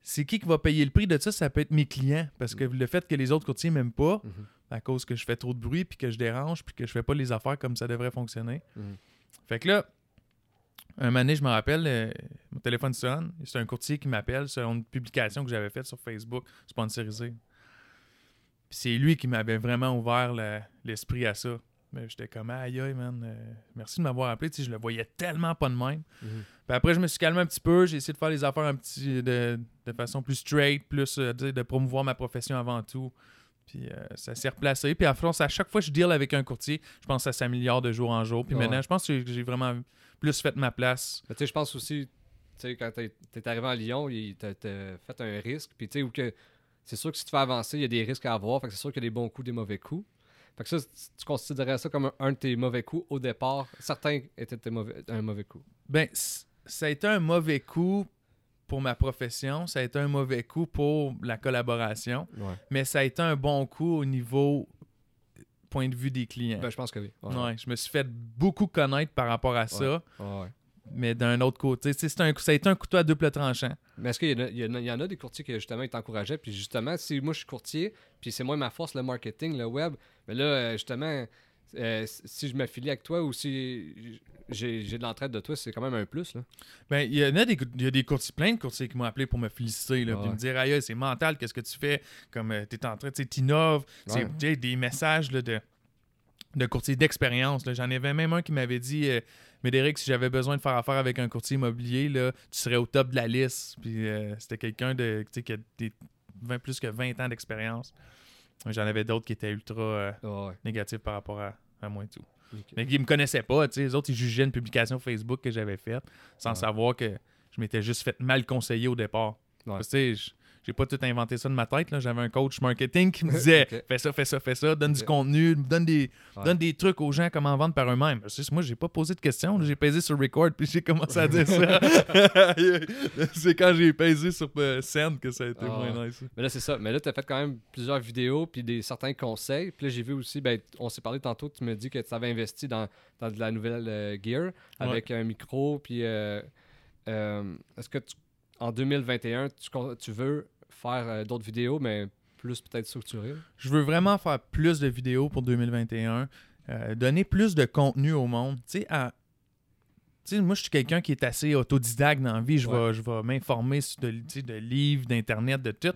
c'est qui qui va payer le prix de ça? Ça peut être mes clients. Parce que le fait que les autres courtiers m'aiment pas, Mhm. à cause que je fais trop de bruit, puis que je dérange, puis que je fais pas les affaires comme ça devrait fonctionner. Mhm. Fait que là, un moment donné, je me rappelle, euh, mon téléphone sonne. C'est un courtier qui m'appelle selon une publication que j'avais faite sur Facebook, sponsorisée. Puis c'est lui qui m'avait vraiment ouvert le- l'esprit à ça. Mais j'étais comme, aïe, aïe, man, euh, merci de m'avoir appelé. Tu sais, je le voyais tellement pas de même. Mhm. Puis après, je me suis calmé un petit peu. J'ai essayé de faire les affaires un petit de, de façon plus straight, plus euh, de promouvoir ma profession avant tout. Puis euh, ça s'est replacé. Puis à force, à chaque fois que je deal avec un courtier, je pense que ça s'améliore de jour en jour. Puis Ouais. maintenant, je pense que j'ai vraiment plus fait ma place. Tu sais, je pense aussi, tu sais, quand t'es es arrivé à Lyon, il t'a t'a fait un risque, puis tu sais, que c'est sûr que si tu fais avancer, il y a des risques à avoir, fait que c'est sûr qu'il y a des bons coups, des mauvais coups. Fait que ça, tu considérais ça comme un, un de tes mauvais coups au départ? Certains étaient tes mauvais, un mauvais coup. Ben, ça a été un mauvais coup pour ma profession. Ça a été un mauvais coup pour la collaboration. Ouais. Mais ça a été un bon coup au niveau point de vue des clients. Ben, je pense que oui. Ouais. Ouais, je me suis fait beaucoup connaître par rapport à ça. Mais d'un autre côté, c'est un, ça a été un couteau à double tranchant. Mais est-ce qu'il y, y en a- il y en a des courtiers qui justement ils t'encourageaient, puis justement, si moi je suis courtier, puis c'est moi ma force, le marketing, le web, mais là, euh, justement, euh, si je m'affilie avec toi ou si j'ai de l'entraide de toi, c'est quand même un plus. Là. Ben, il y en a des, il y a des courtiers, plein de courtiers qui m'ont appelé pour me féliciter, là, puis me dire, aïe, c'est mental, qu'est-ce que tu fais, comme tu t'es en train, tu C'est- Ouais. des messages là, de, de courtiers d'expérience. J'en avais même un qui m'avait dit, euh, Médéric, si j'avais besoin de faire affaire avec un courtier immobilier, là, tu serais au top de la liste. Puis euh, c'était quelqu'un de, qui a des 20 plus que 20 ans d'expérience. J'en avais d'autres qui étaient ultra euh, Ah ouais. négatifs par rapport à, à moi et tout. Ok. Mais qui me connaissaient pas, tu sais. Les autres, ils jugeaient une publication Facebook que j'avais faite sans Ouais. savoir que je m'étais juste fait mal conseiller au départ. Ouais. Parce que, tu sais, je- j'ai pas tout inventé ça de ma tête. là. J'avais un coach marketing qui me disait <laughs> fais ça, fais ça, fais ça, donne du contenu, donne des, Ouais. donne des trucs aux gens comment vendre par eux-mêmes. Moi, j'ai pas posé de questions. J'ai pesé sur record puis j'ai commencé à dire ça. <laughs> C'est quand j'ai pesé sur euh, send que ça a été Ah moins nice. Mais là, c'est ça. Mais là, tu as fait quand même plusieurs vidéos puis des certains conseils. Puis là, j'ai vu aussi, ben, on s'est parlé tantôt, tu me dis que tu avais investi dans, dans de la nouvelle euh, gear avec un micro. Puis euh, est-ce que tu- en 2021, tu, con- tu veux faire euh, d'autres vidéos, mais plus peut-être structurées? Je veux vraiment faire plus de vidéos pour 2021, euh, donner plus de contenu au monde. Tu sais, à- moi, je suis quelqu'un qui est assez autodidacte dans la vie. Je vais, m'informer de, livres, d'Internet, de tout.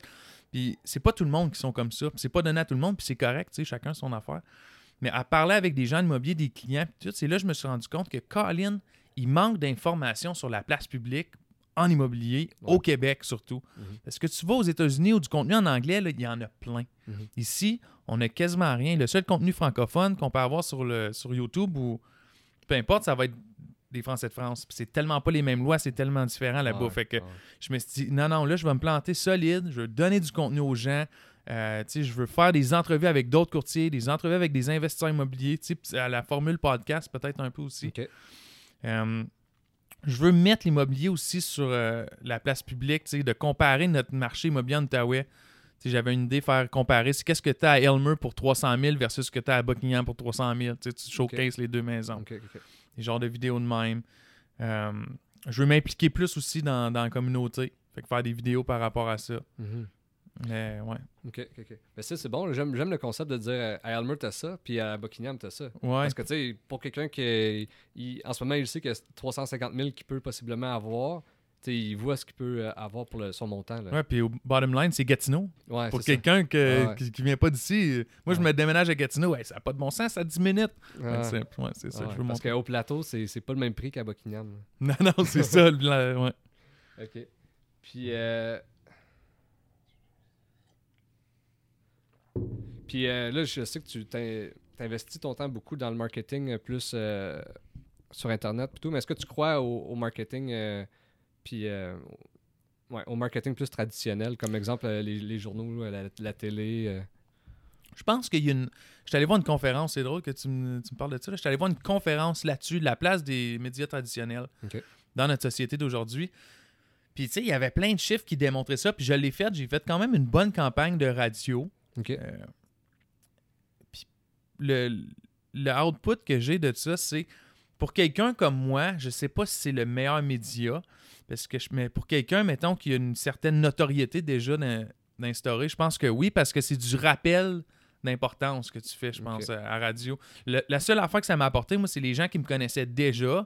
Puis c'est pas tout le monde qui sont comme ça. C'est pas donné à tout le monde, puis c'est correct, tu sais, chacun son affaire. Mais à parler avec des gens de l'immobilier, des clients, puis tout, c'est là que je me suis rendu compte que Colin, il manque d'informations sur la place publique en immobilier, Ouais. au Québec surtout. Mhm. Parce que tu vas aux États-Unis ou du contenu en anglais, il y en a plein. Mhm. Ici, on n'a quasiment rien. Le seul contenu francophone qu'on peut avoir sur, le, sur YouTube ou peu importe, ça va être des Français de France. C'est tellement pas les mêmes lois, c'est tellement différent là-bas. Ouais, Fait que ouais. je me suis dit, non, non, là, je vais me planter solide, je veux donner du contenu aux gens. Euh, tu sais, je veux faire des entrevues avec d'autres courtiers, des entrevues avec des investisseurs immobiliers, tu sais, puis à la formule podcast peut-être un peu aussi. Ok. Euh, je veux mettre l'immobilier aussi sur euh, la place publique, de comparer notre marché immobilier en Outaouais. J'avais une idée, faire comparer. C'est qu'est-ce que tu as à Elmer pour 300 000 versus ce que tu as à Buckingham pour 300 000. Tu showcases les deux maisons. Ok, ok. Des genres de vidéos de même. Euh, je veux m'impliquer plus aussi dans, dans la communauté. Fait que faire des vidéos par rapport à ça. Mhm. Mais ouais. Ok, ok, ok. Mais ça, c'est bon. J'aime j'aime le concept de dire à Elmer, t'as ça, puis à Buckingham, t'as ça. Ouais. Parce que, tu sais, pour quelqu'un qui, il- en ce moment, il sait qu'il y a 350 000 qu'il peut possiblement avoir, tu sais, il voit ce qu'il peut euh, avoir pour le- son montant. Là. Ouais, puis au bottom line, c'est Gatineau. Ouais, Pour c'est ça. quelqu'un que- Ah ouais. qui, qui vient pas d'ici, moi je me déménage à Gatineau, ouais, ça n'a pas de bon sens, ça a 10 minutes. Que c'est- ouais, c'est ça que je veux parce qu'au plateau, c'est c'est pas le même prix qu'à Buckingham. <laughs> Non, non, c'est <laughs> ça. le- ouais. OK. Puis, euh... Puis euh, là, je sais que tu t'in- t'investis ton temps beaucoup dans le marketing euh, plus euh, sur Internet plutôt, mais est-ce que tu crois au, au marketing euh, puis ouais, au marketing plus traditionnel, comme exemple les, les journaux, la, la télé Je pense qu'il y a une. Je suis allé voir une conférence, c'est drôle que tu me, tu me parles de ça. là. Je suis allé voir une conférence là-dessus, de la place des médias traditionnels dans notre société d'aujourd'hui. Puis, tu sais, il y avait plein de chiffres qui démontraient ça. Puis, je l'ai fait. J'ai fait quand même une bonne campagne de radio. Euh, le, le output que j'ai de ça, c'est pour quelqu'un comme moi, je sais pas si c'est le meilleur média, parce que je, mais pour quelqu'un, mettons, qui a une certaine notoriété déjà d'in- d'instaurer, je pense que oui, parce que c'est du rappel d'importance que tu fais, je pense, à, à radio. Le- la seule affaire que ça m'a apporté, moi, c'est les gens qui me connaissaient déjà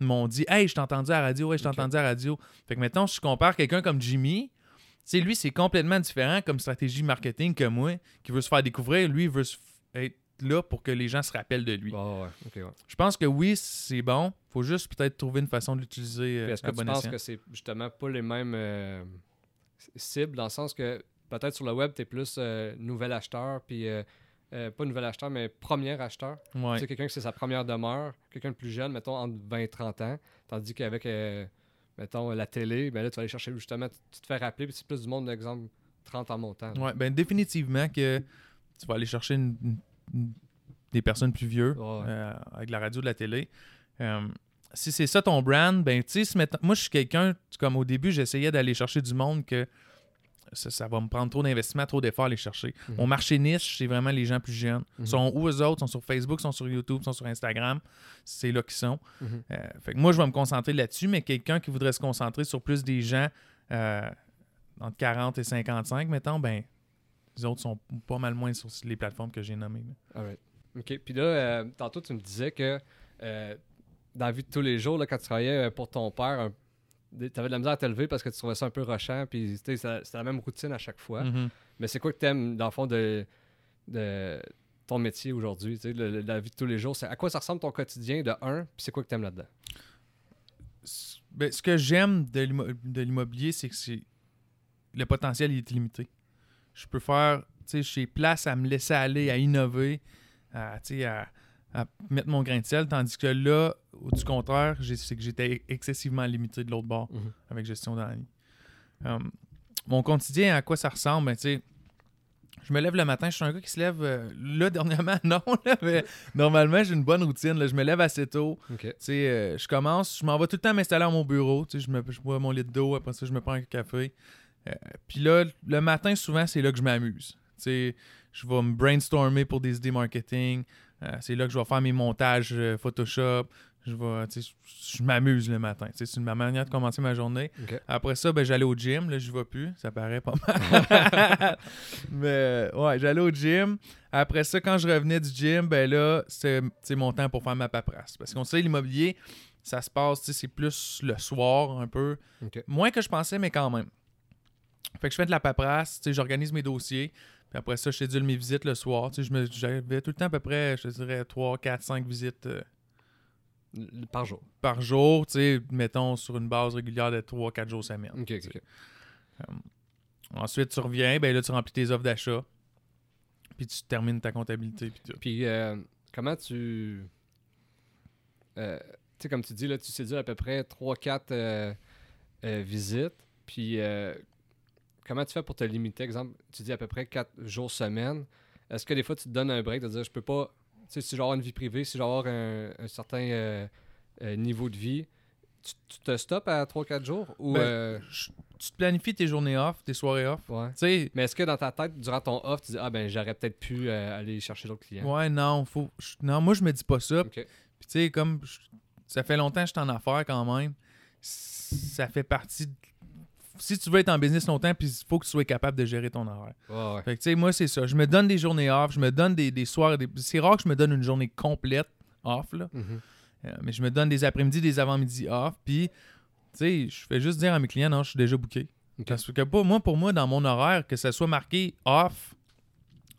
m'ont dit Hey, je t'ai entendu à la radio, hey, je t'ai entendu à la radio. Fait que maintenant, si je compare quelqu'un comme Jimmy, tu sais, lui, c'est complètement différent comme stratégie marketing que moi, qui veut se faire découvrir. Lui, il veut se être là pour que les gens se rappellent de lui. Ouais, ouais. Je pense que oui, c'est bon. faut juste peut-être trouver une façon de l'utiliser euh, Est-ce que tu penses que c'est justement pas les mêmes euh, cibles dans le sens que peut-être sur le web, tu es plus euh, nouvel acheteur, puis pas nouvel acheteur, mais premier acheteur. Ouais. Tu sais, quelqu'un que c'est sa première demeure, quelqu'un de plus jeune, mettons entre 20 et 30 ans, tandis qu'avec, mettons, la télé, ben là, tu vas aller chercher justement, tu, te fais rappeler, puis c'est plus du monde, exemple, 30 en montant. Ouais, ben définitivement que tu vas aller chercher une- des personnes plus vieux Ouais. euh, avec la radio de la télé. Euh, si c'est ça ton brand, ben tu sais, moi je suis quelqu'un, comme au début, j'essayais d'aller chercher du monde que ça, ça va me prendre trop d'investissement, trop d'efforts à aller chercher. Mhm. Mon marché niche, c'est vraiment les gens plus jeunes. Mhm. sont où eux autres? sont sur Facebook, sont sur YouTube, sont sur Instagram. C'est là qu'ils sont. Mhm. Euh, fait que moi, je vais me concentrer là-dessus, mais quelqu'un qui voudrait se concentrer sur plus des gens entre 40 et 55, mettons, ben, les autres sont pas mal moins sur les plateformes que j'ai nommées. Alright. OK. Puis là, euh, tantôt, tu me disais que euh, dans la vie de tous les jours, là, quand tu travaillais euh, pour ton père, tu avais de la misère à te lever parce que tu trouvais ça un peu rochant. Puis c'était la même routine à chaque fois. Mhm. Mais c'est quoi que tu aimes, dans le fond, de, de ton métier aujourd'hui, la vie de tous les jours? C'est à quoi ça ressemble ton quotidien de un, puis c'est quoi que tu aimes là-dedans? Ben, ce que j'aime de l'immo- de l'immobilier, c'est que c'est le potentiel il est limité. Je peux faire, tu sais, j'ai place à me laisser aller, à innover, à, à, à mettre mon grain de sel, tandis que là, au- du contraire, c'est que j'étais excessivement limité de l'autre bord Mhm. avec gestion d'année. mon quotidien, à quoi ça ressemble? Ben, tu sais, je me lève le matin, je suis un gars qui se lève, euh, là, <laughs> dernièrement, non, là, mais normalement, j'ai une bonne routine. là. je me lève assez tôt. OK. Tu sais, euh, je commence, je m'en vais tout le temps m'installer à mon bureau. Tu sais, je, me, je bois mon litre d'eau, après ça, je me prends un café. Euh, Puis là, le matin, souvent, c'est là que je m'amuse. Tu sais, je vais me brainstormer pour des idées marketing. Euh, c'est là que je vais faire mes montages euh, Photoshop. Je vais, m'amuse le matin. C'est ma manière de commencer ma journée. Après ça, ben, j'allais au gym. Là, je vais plus. Ça paraît pas mal. <laughs> Mais ouais, j'allais au gym. Après ça, quand je revenais du gym, ben là, c'est mon temps pour faire ma paperasse. Parce qu'on sait, l'immobilier, ça se passe, tu sais, c'est plus le soir un peu. Moins que je pensais, mais quand même. Fait que je fais de la paperasse, tu sais, j'organise mes dossiers. Puis après ça, je cédule mes visites le soir. Tu sais, j'avais tout le temps à peu près, je dirais, 3, 4, 5 visites euh, Par jour. par jour, tu sais, mettons sur une base régulière de 3-4 jours semaine. OK, OK, OK. Ensuite, tu reviens, ben là, tu remplis tes offres d'achat. Puis tu termines ta comptabilité. Puis euh, comment tu. euh, tu sais, comme tu dis, là, tu séduis à peu près 3-4 euh, visites. Puis euh, comment tu fais pour te limiter? Exemple, tu dis à peu près 4 jours semaine. Est-ce que des fois tu te donnes un break de dire je peux pas. Tu sais, si avoir une vie privée, si avoir un, un certain euh, euh, niveau de vie, tu, tu te stops à 3-4 jours? Ou. Ben, euh, Je- tu te planifies tes journées off, tes soirées off. ouais. Mais est-ce que dans ta tête, durant ton off, tu dis Ah ben j'aurais peut-être pu aller chercher d'autres clients? ouais, non, faut. je- non, moi, je me dis pas ça. Puis tu sais, comme je- ça fait longtemps que je suis en affaires quand même, ça fait partie. de- Si tu veux être en business longtemps, puis il faut que tu sois capable de gérer ton horaire. Ouais. Fait que tu sais, moi, c'est ça. Je me donne des journées off, je me donne des, des soirs. des- C'est rare que je me donne une journée complète off, là. Mhm. Euh, mais je me donne des après-midi, des avant-midi off. Puis, tu sais, je fais juste dire à mes clients, non, je suis déjà booké. Ok. Parce que pas, moi, pour moi, dans mon horaire, que ça soit marqué off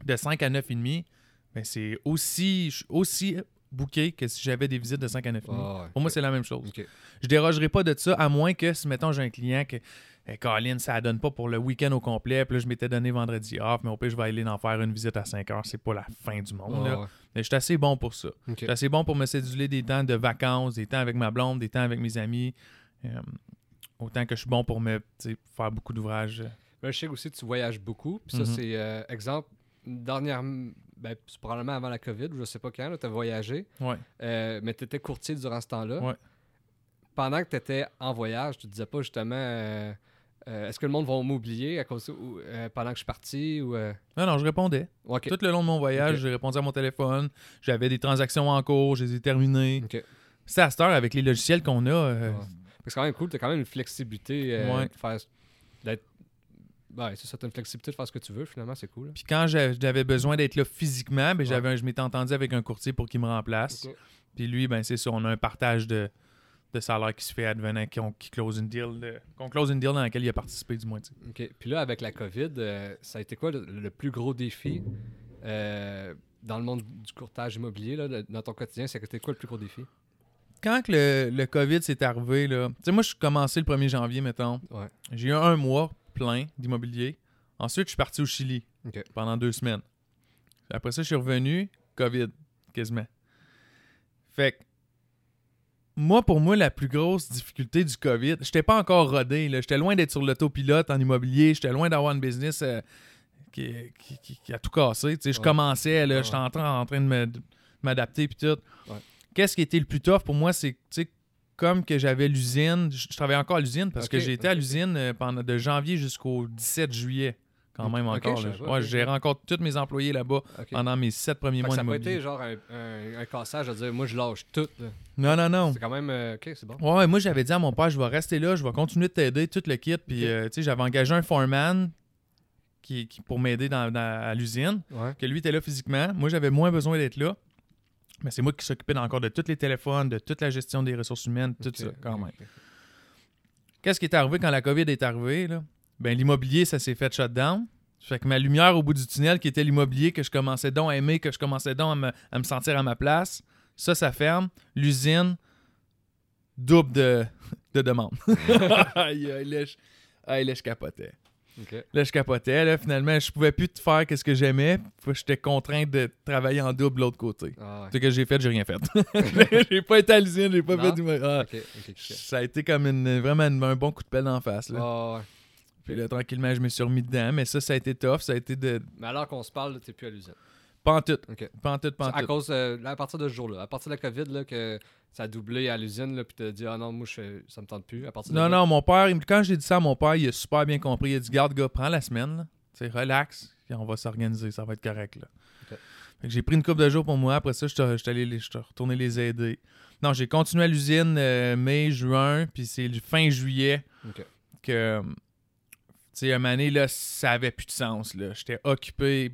de 5 à 9,5, ben c'est aussi, aussi booké que si j'avais des visites de 5 à 9,5. Ouais, ouais. Pour moi, c'est la même chose. Ok. Je dérogerai pas de ça, à moins que si, mettons, j'ai un client que, eh, Colin, ça donne pas pour le week-end au complet, puis là, je m'étais donné vendredi off, mais au pire, je vais aller en faire une visite à 5 heures. C'est pas la fin du monde, Ouais, là. ouais. Mais je suis assez bon pour ça. Je suis assez bon pour me céduler des temps de vacances, des temps avec ma blonde, des temps avec mes amis. Euh, autant que je suis bon pour me faire beaucoup d'ouvrages. Je sais aussi que tu voyages beaucoup. Puis ça, Mhm. c'est euh, exemple, dernière, ben, c'est probablement avant la COVID, ou je sais pas quand, tu as voyagé, Ouais. euh, mais tu étais courtier durant ce temps-là. Ouais. Pendant que tu étais en voyage, tu te disais pas justement euh, euh, est-ce que le monde va m'oublier à cause ou, pendant que je suis parti ou Non, non, je répondais. Tout le long de mon voyage, j'ai répondu à mon téléphone. J'avais des transactions en cours, je les ai terminées. C'est à cette heure, avec les logiciels qu'on a. Ouais. C'est quand même cool, tu as quand même une flexibilité Ouais. de faire Ouais, c'est ça, t'as une flexibilité de faire ce que tu veux, finalement, c'est cool. Puis quand j'a- j'avais besoin d'être là physiquement, ben j'avais je m'étais entendu avec un courtier pour qu'il me remplace. Puis lui, ben c'est ça, on a un partage de, de salaire qui se fait advenant qu'on close une deal, de- qu'on close une deal dans laquelle il a participé du moins. OK. Puis là, avec la COVID, euh, ça a été quoi le, le plus gros défi euh, dans le monde du courtage immobilier, là, dans ton quotidien? C'était quoi le plus gros défi? Quand le, le COVID s'est arrivé, là, tu sais, moi, je suis commencé le 1er janvier, mettons. Ouais. J'ai eu un mois plein d'immobilier. Ensuite, je suis parti au Chili pendant deux semaines. Après ça, je suis revenu, COVID, quasiment. Fait que, moi, pour moi, la plus grosse difficulté du COVID, j'étais pas encore rodé. J'étais loin d'être sur l'autopilote en immobilier. J'étais loin d'avoir une business euh, qui, qui- qui- qui a tout cassé. Je Ouais. commençais, là, Ouais, j'étais en train, en train de m'adapter puis tout. Ouais. Qu'est-ce qui était le plus tough pour moi, c'est comme que j'avais l'usine, je je travaillais encore à l'usine parce que j'ai été à l'usine euh, pendant de janvier jusqu'au 17 juillet, quand même encore. je là. Ouais, je gérais encore tous mes employés là-bas pendant mes sept premiers Fait mois ça n'a pas été genre un, un- un cassage de dire moi je lâche tout. là. Non, non, non. C'est quand même. euh, OK, c'est bon. Ouais, moi j'avais dit à mon père, je vais rester là, je vais continuer de t'aider, tout le kit. Puis, euh, tu sais, j'avais engagé un foreman qui, qui- pour m'aider dans, dans- à l'usine, Ouais. que lui était là physiquement. Moi, j'avais moins besoin d'être là. Mais c'est moi qui s'occupais encore de tous les téléphones, de toute la gestion des ressources humaines, tout ça, quand même. Qu'est-ce qui est arrivé quand la COVID est arrivée? Là? Ben, l'immobilier, ça s'est fait shutdown. Fait que ma lumière au bout du tunnel, qui était l'immobilier que je commençais donc à aimer, que je commençais donc à me, à me sentir à ma place, ça, ça ferme. L'usine, double de, <laughs> de demande. <laughs> aïe, aïe, je, aïe, là, je Là, je capotais. Là, finalement, je pouvais plus te faire ce que j'aimais. J'étais contraint de travailler en double de l'autre côté. Ah. Ce que j'ai fait, j'ai rien fait. <laughs> j'ai pas été à l'usine, j'ai pas Non? fait du. Ah, ça a été comme une, vraiment une- un bon coup de pelle en face. Là. Ouais. Puis là, tranquillement, je me suis remis dedans. Mais ça, ça a été tough. Ça a été de. Mais alors qu'on se parle, t'es plus à l'usine. Pas en tout. Ok. Pas en tout, pas en à tout. cause, euh, là, à partir de ce jour-là, à partir de la COVID, là, que ça a doublé à l'usine, puis t'as dit, ah non, moi, je ça me tente plus. À partir de Non, là- non, mon père, quand j'ai dit ça à mon père, il a super bien compris. Il a dit Garde, gars, prends la semaine. Tu relax. Puis on va s'organiser. Ça va être correct. Là. J'ai pris une couple de jours pour moi. Après ça, je suis allé retourné les aider. Non, j'ai continué à l'usine euh, mai, juin. Puis c'est fin juillet que. Tu sais, à un moment donné, là, ça avait plus de sens. J'étais occupé,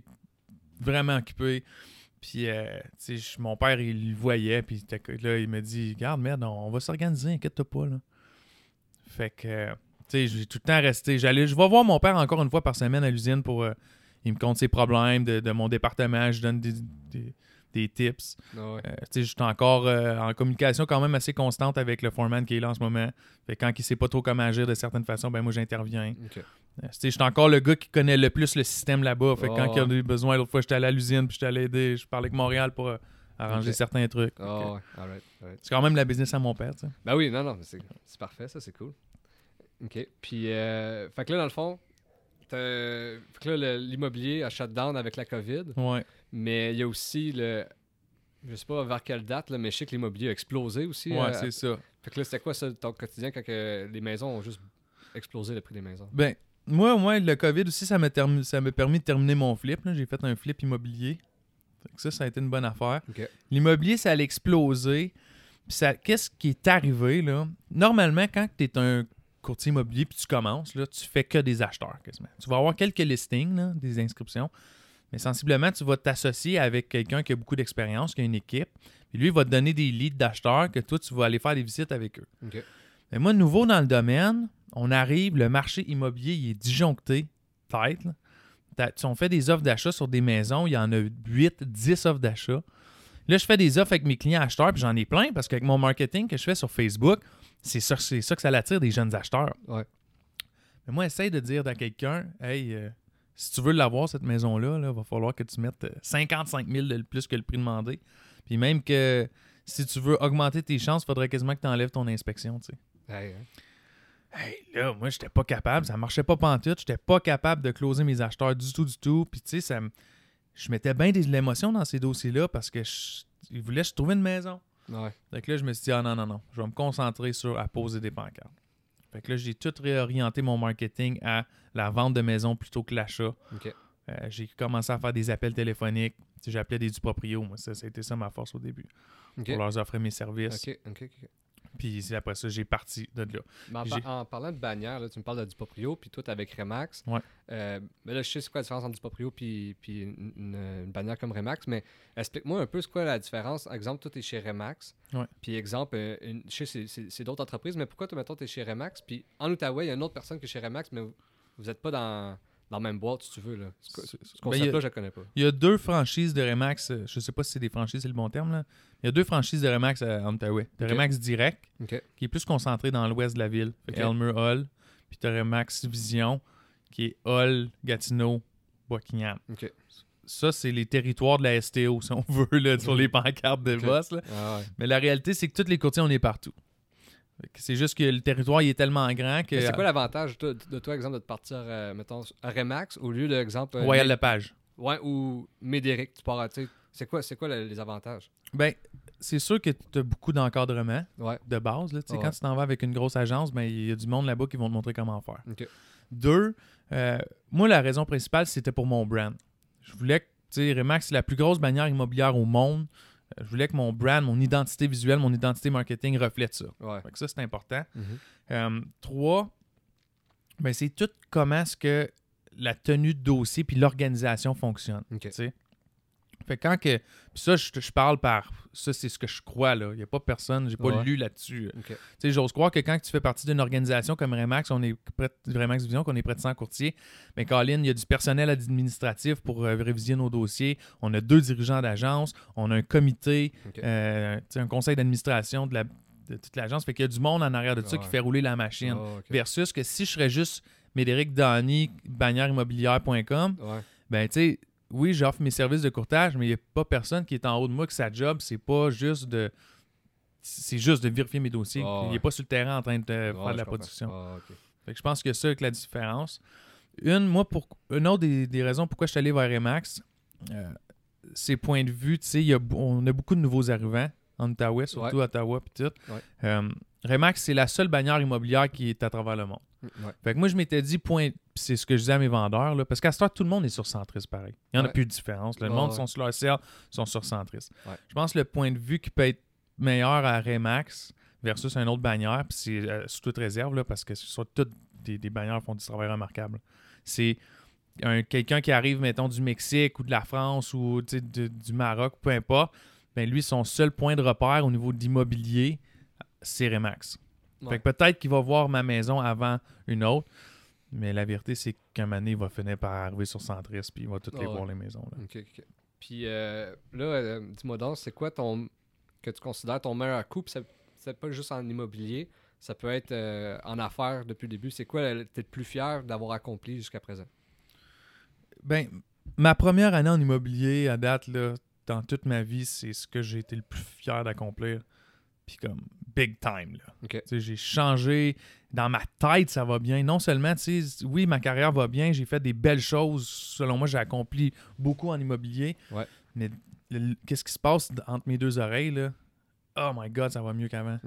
vraiment occupé. Puis, euh, tu sais, mon père, il le voyait. Puis là, il me dit Garde, merde, on, va s'organiser, inquiète-toi pas. Là. Fait que, euh, tu sais, j'ai tout le temps resté. J'allais, je vais voir mon père encore une fois par semaine à l'usine pour. euh, il me compte ses problèmes de, mon département. Je donne des- des tips. Ah, ouais. Euh, je suis encore euh, en communication quand même assez constante avec le foreman qui est là en ce moment. Fait quand il sait pas trop comment agir de certaines façons, ben moi j'interviens. Ok. Euh, je suis encore le gars qui connaît le plus le système là-bas. Fait quand Oh. il y a eu besoin, l'autre fois j'étais allé à l'usine puis j'étais allé aider. Je parlais avec Montréal pour arranger certains trucs. Ah. C'est quand même la business à mon père, tu sais. Ben oui, non, non, c'est parfait, ça, c'est cool. OK. Puis, euh, fait que là, dans le fond, fait que là, l'immobilier a shut down avec la COVID, Ouais. mais il y a aussi le. Je sais pas vers quelle date, là, mais je sais que l'immobilier a explosé aussi. Ouais, euh, c'est ça. Fait que là, c'était quoi ça, ton quotidien quand que les maisons ont juste explosé le prix des maisons? Ben, moi, au moins, le COVID aussi, ça m'a termi- ça m'a permis de terminer mon flip. là. J'ai fait un flip immobilier. Fait que ça, ça a été une bonne affaire. L'immobilier, ça allait exploser. Ça, qu'est-ce qui est arrivé, là? Normalement, quand tu es un courtier immobilier puis tu commences, là, tu fais que des acheteurs, quasiment. Tu vas avoir quelques listings, là, des inscriptions. Mais sensiblement, tu vas t'associer avec quelqu'un qui a beaucoup d'expérience, qui a une équipe. Puis lui, il va te donner des leads d'acheteurs que toi, tu vas aller faire des visites avec eux. Mais moi, nouveau dans le domaine, on arrive, le marché immobilier, il est disjoncté, tête. tu- On fait des offres d'achat sur des maisons, il y en a 8, 10 offres d'achat. Là, je fais des offres avec mes clients acheteurs, puis j'en ai plein parce qu'avec mon marketing que je fais sur Facebook, c'est ça, c'est ça que ça l'attire des jeunes acheteurs. Ouais. Mais moi, essaye de dire à quelqu'un, hey, euh, si tu veux l'avoir, cette maison-là, il va falloir que tu mettes euh, 55 000 de plus que le prix demandé. Puis même que si tu veux augmenter tes chances, il faudrait quasiment que tu enlèves ton inspection, tu sais. Hey, hein. Hey, là, moi, j'étais pas capable. Ça marchait pas pantoute. J'étais pas capable de closer mes acheteurs du tout, du tout. Puis, tu sais, ça me- je mettais bien de l'émotion dans ces dossiers-là parce que je... que je trouve une maison. Ouais. Fait que là, je me suis dit, ah non, non, non, je vais me concentrer sur à poser des pancartes. Fait que là, j'ai tout réorienté mon marketing à la vente de maisons plutôt que l'achat. Euh, j'ai commencé à faire des appels téléphoniques. J'appelais des du proprio. Moi, ça, ça a été ça ma force au début. Pour leur offrir mes services. Puis après ça, j'ai parti de là. Mais en, par- en parlant de bannière, là, tu me parles de Duproprio, puis toi, t'es avec Remax. Ouais. Euh, mais là, je sais c'est quoi la différence entre Duproprio puis, puis une, bannière comme Remax, mais explique-moi un peu c'est quoi la différence. Exemple, toi, t'es chez Remax. Ouais. Puis exemple, euh, une- je sais c'est- d'autres entreprises, mais pourquoi toi, mettons, t'es chez Remax, puis en Outaouais, il y a une autre personne qui est chez Remax, mais vous n'êtes pas dans, dans la même boîte, si tu veux. Là. Ce, Ben, concept-là, a- je ne connais pas. Il y a deux franchises de Remax. euh, Je sais pas si c'est des franchises, c'est le bon terme. Là. Il y a deux franchises de Remax à Outaouais. Tu Ok. Remax Direct, qui est plus concentré dans l'ouest de la ville. Fait que Ok. Elmer Hall. Puis tu Remax Vision, qui est Hall, Gatineau, Buckingham. OK. Ça, c'est les territoires de la STO, si on <laughs> veut, là, sur les pancartes de boss. là. Ah ouais. Mais la réalité, c'est que tous les courtiers, on est partout. C'est juste que le territoire il est tellement grand que. C'est quoi l'avantage de, de toi, exemple, de te partir, euh, mettons, à Remax au lieu de, exemple, euh, Royal Lepage. Ouais, ou Médéric, tu pars c'est quoi, quoi le- les avantages? Ben, c'est sûr que tu as beaucoup d'encadrement. Ouais. de base. Là, Quand tu t'en vas avec une grosse agence, ben, il y a du monde là-bas qui vont te montrer comment faire. Deux, euh, moi, la raison principale, c'était pour mon brand. Je voulais que, tu sais, Remax, c'est la plus grosse bannière immobilière au monde. Euh, Je voulais que mon brand, mon identité visuelle, mon identité marketing reflète ça. Ouais. Fait que ça, c'est important. Mhm. Euh, trois, ben, c'est tout comment est-ce que la tenue de dossier puis l'organisation fonctionne. Fait que quand que. Puis ça, je, je parle par. Ça, c'est ce que je crois, là. Il n'y a pas personne, j'ai pas Ouais. lu là-dessus. Tu sais, j'ose croire que quand tu fais partie d'une organisation comme Remax, on est près de Remax Vision, qu'on est près de 100 courtiers, mais Colin, il y a du personnel administratif pour euh, réviser nos dossiers. On a deux dirigeants d'agence, on a un comité, Ok. euh, tu sais, un conseil d'administration de, la- de toute l'agence. Fait qu'il y a du monde en arrière de ça Ouais. qui fait rouler la machine. Ah. Versus que si je serais juste Médéric Dany, bannièreimmobilière.com, Ouais. ben tu sais, oui, j'offre mes services de courtage, mais il n'y a pas personne qui est en haut de moi que sa job, c'est pas juste de. C'est juste de vérifier mes dossiers. Ah, il n'est pas sur le terrain en train de euh, Ouais, faire de la production. Ah. Fait que je pense que c'est ça avec la différence. Une, moi, pour une autre des, des raisons pourquoi je suis allé vers Remax, euh, c'est point de vue, tu sais, il y a b- on a beaucoup de nouveaux arrivants en Outaouais, surtout Ouais. à Ottawa puis tout. Ouais. Euh, Remax, c'est la seule bannière immobilière qui est à travers le monde. Ouais. Fait que moi, je m'étais dit, point, c'est ce que je disais à mes vendeurs, là, parce qu'à ce temps, tout le monde est sur Centris pareil. Il n'y en a plus de différence. là. Le monde ouais. sont sur leur CL, sont sur Centris. Ouais. Je pense que le point de vue qui peut être meilleur à Remax versus un autre bannière, puis c'est euh, sous toute réserve, là, parce que ce sont toutes des, des bannières qui font du travail remarquable. C'est un- quelqu'un qui arrive, mettons, du Mexique ou de la France ou de- du Maroc, peu importe, ben lui, son seul point de repère au niveau d'immobilier, c'est Remax. Ouais. Fait que peut-être qu'il va voir ma maison avant une autre, mais la vérité, c'est qu'un donné, il va finir par arriver sur Centris puis il va toutes les Ah ouais. voir, les maisons. là. Puis euh, là, euh, dis-moi donc, c'est quoi ton que tu considères ton meilleur coup? Puis c'est pas juste en immobilier, ça peut être euh, en affaires depuis le début. C'est quoi le- t'es le plus fier d'avoir accompli jusqu'à présent? Ben, ma première année en immobilier à date, là, dans toute ma vie, c'est ce que j'ai été le plus fier d'accomplir. Puis comme big time, là. J'ai changé. Dans ma tête, ça va bien. Non seulement, tu sais, oui, ma carrière va bien, j'ai fait des belles choses. Selon moi, j'ai accompli beaucoup en immobilier. Ouais. Mais qu'est-ce qui se passe entre mes deux oreilles, là? Oh my God, ça va mieux qu'avant.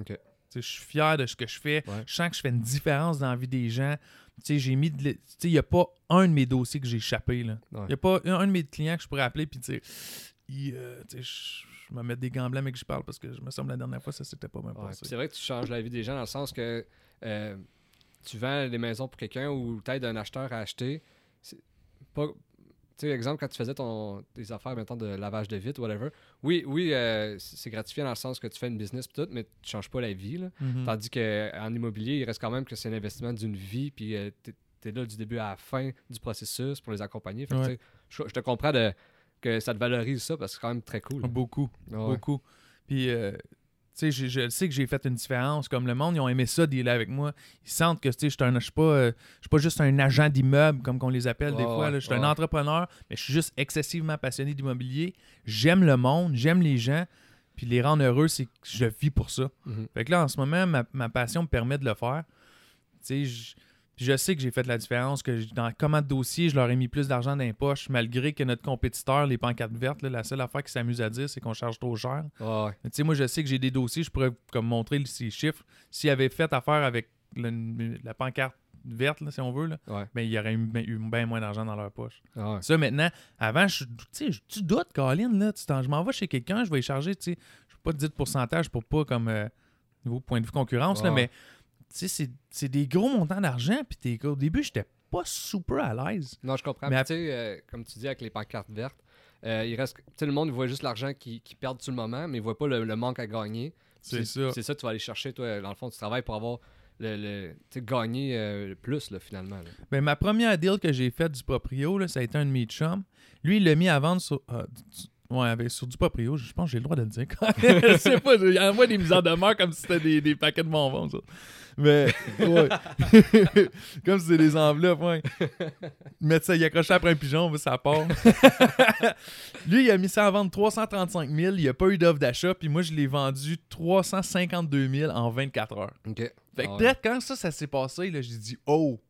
Je suis fier de ce que je fais. Ouais. Je sens que je fais une différence dans la vie des gens. Tu sais, j'ai mis de l'é- tu sais, il n'y a pas un de mes dossiers que j'ai échappé. Il Ouais. n'y a pas un, de mes clients que je pourrais appeler puis dire Il, euh, tu sais, je je vais mettre des gants blancs mais que je parle parce que je me semble la dernière fois ça s'était pas même Ouais, passé. C'est vrai que tu changes la vie des gens dans le sens que euh, tu vends des maisons pour quelqu'un ou tu aides un acheteur à acheter. Pas. Tu sais, exemple, quand tu faisais ton, tes affaires, mettons, de lavage de vitre, whatever. Oui, oui, euh, c'est gratifiant dans le sens que tu fais une business tout, mais tu changes pas la vie. Là. Mhm. Tandis qu'en immobilier, il reste quand même que c'est un investissement d'une vie, puis euh, t'es es là du début à la fin du processus pour les accompagner. Fait que, Ouais. tu sais, je, je te comprends de, que ça te valorise ça parce que c'est quand même très cool. Beaucoup, Ah ouais. beaucoup. Puis, euh, tu sais, je sais que j'ai fait une différence. Comme le monde, ils ont aimé ça, dealer avec moi. Ils sentent que, tu sais, je suis pas, euh, je suis pas juste un agent d'immeuble, comme qu'on les appelle des Ouais, fois. Je suis un entrepreneur, mais je suis juste excessivement passionné d'immobilier. J'aime le monde, j'aime les gens. Puis les rendre heureux, c'est que je vis pour ça. Mhm. Fait que là, en ce moment, ma, ma passion me permet de le faire. Tu sais, je, puis je sais que j'ai fait la différence, que dans comment de dossier, je leur ai mis plus d'argent dans les poches, malgré que notre compétiteur, les pancartes vertes, là, la seule affaire qui s'amuse à dire, c'est qu'on charge trop cher. Mais Tu sais, moi, je sais que j'ai des dossiers, je pourrais comme montrer ces chiffres. S'il avait fait affaire avec le- la pancarte verte, là, si on veut, là, Ouais. ben, il y aurait eu, ben- eu bien moins d'argent dans leur poche. Ah ouais. Ça, maintenant, avant, je- tu sais, je- tu doutes, Colin, là, tu je m'en vais chez quelqu'un, je vais y charger, tu sais, je ne peux pas te dire de pourcentage pour pas, comme, euh, niveau point de vue concurrence, là, Ouais. mais, c'est- c'est des gros montants d'argent, puis au début, j'étais pas super à l'aise. Non, je comprends. Mais tu sais, euh, comme tu dis avec les pancartes vertes, euh, il reste. Le monde, voit juste l'argent qu'ils qui perdent sur le moment, mais il voit pas le, le manque à gagner. C'est ça. C'est ça que tu vas aller chercher, toi. Dans le fond, tu travailles pour avoir le. le gagner euh, le plus, là, finalement. là. Ben, ma première deal que j'ai faite du proprio, là, ça a été un de mes chums. Lui, il l'a mis à vendre sur. ah, ouais, avec- sur du proprio. Je pense que j'ai le droit de le dire. <laughs> je sais pas, il envoie des mises en demeure comme si c'était des, des paquets de bonbons, ça. Mais, ouais. <laughs> comme si c'était des enveloppes, ouais. Mettre ça, il accrochait après un pigeon, mais ça part. <laughs> Lui, il a mis ça à vendre 335 000. Il n'y a pas eu d'offre d'achat. Puis moi, je l'ai vendu 352 000 en 24 heures. OK. Fait que Ah ouais. peut-être quand ça, ça s'est passé, là, j'ai dit, oh,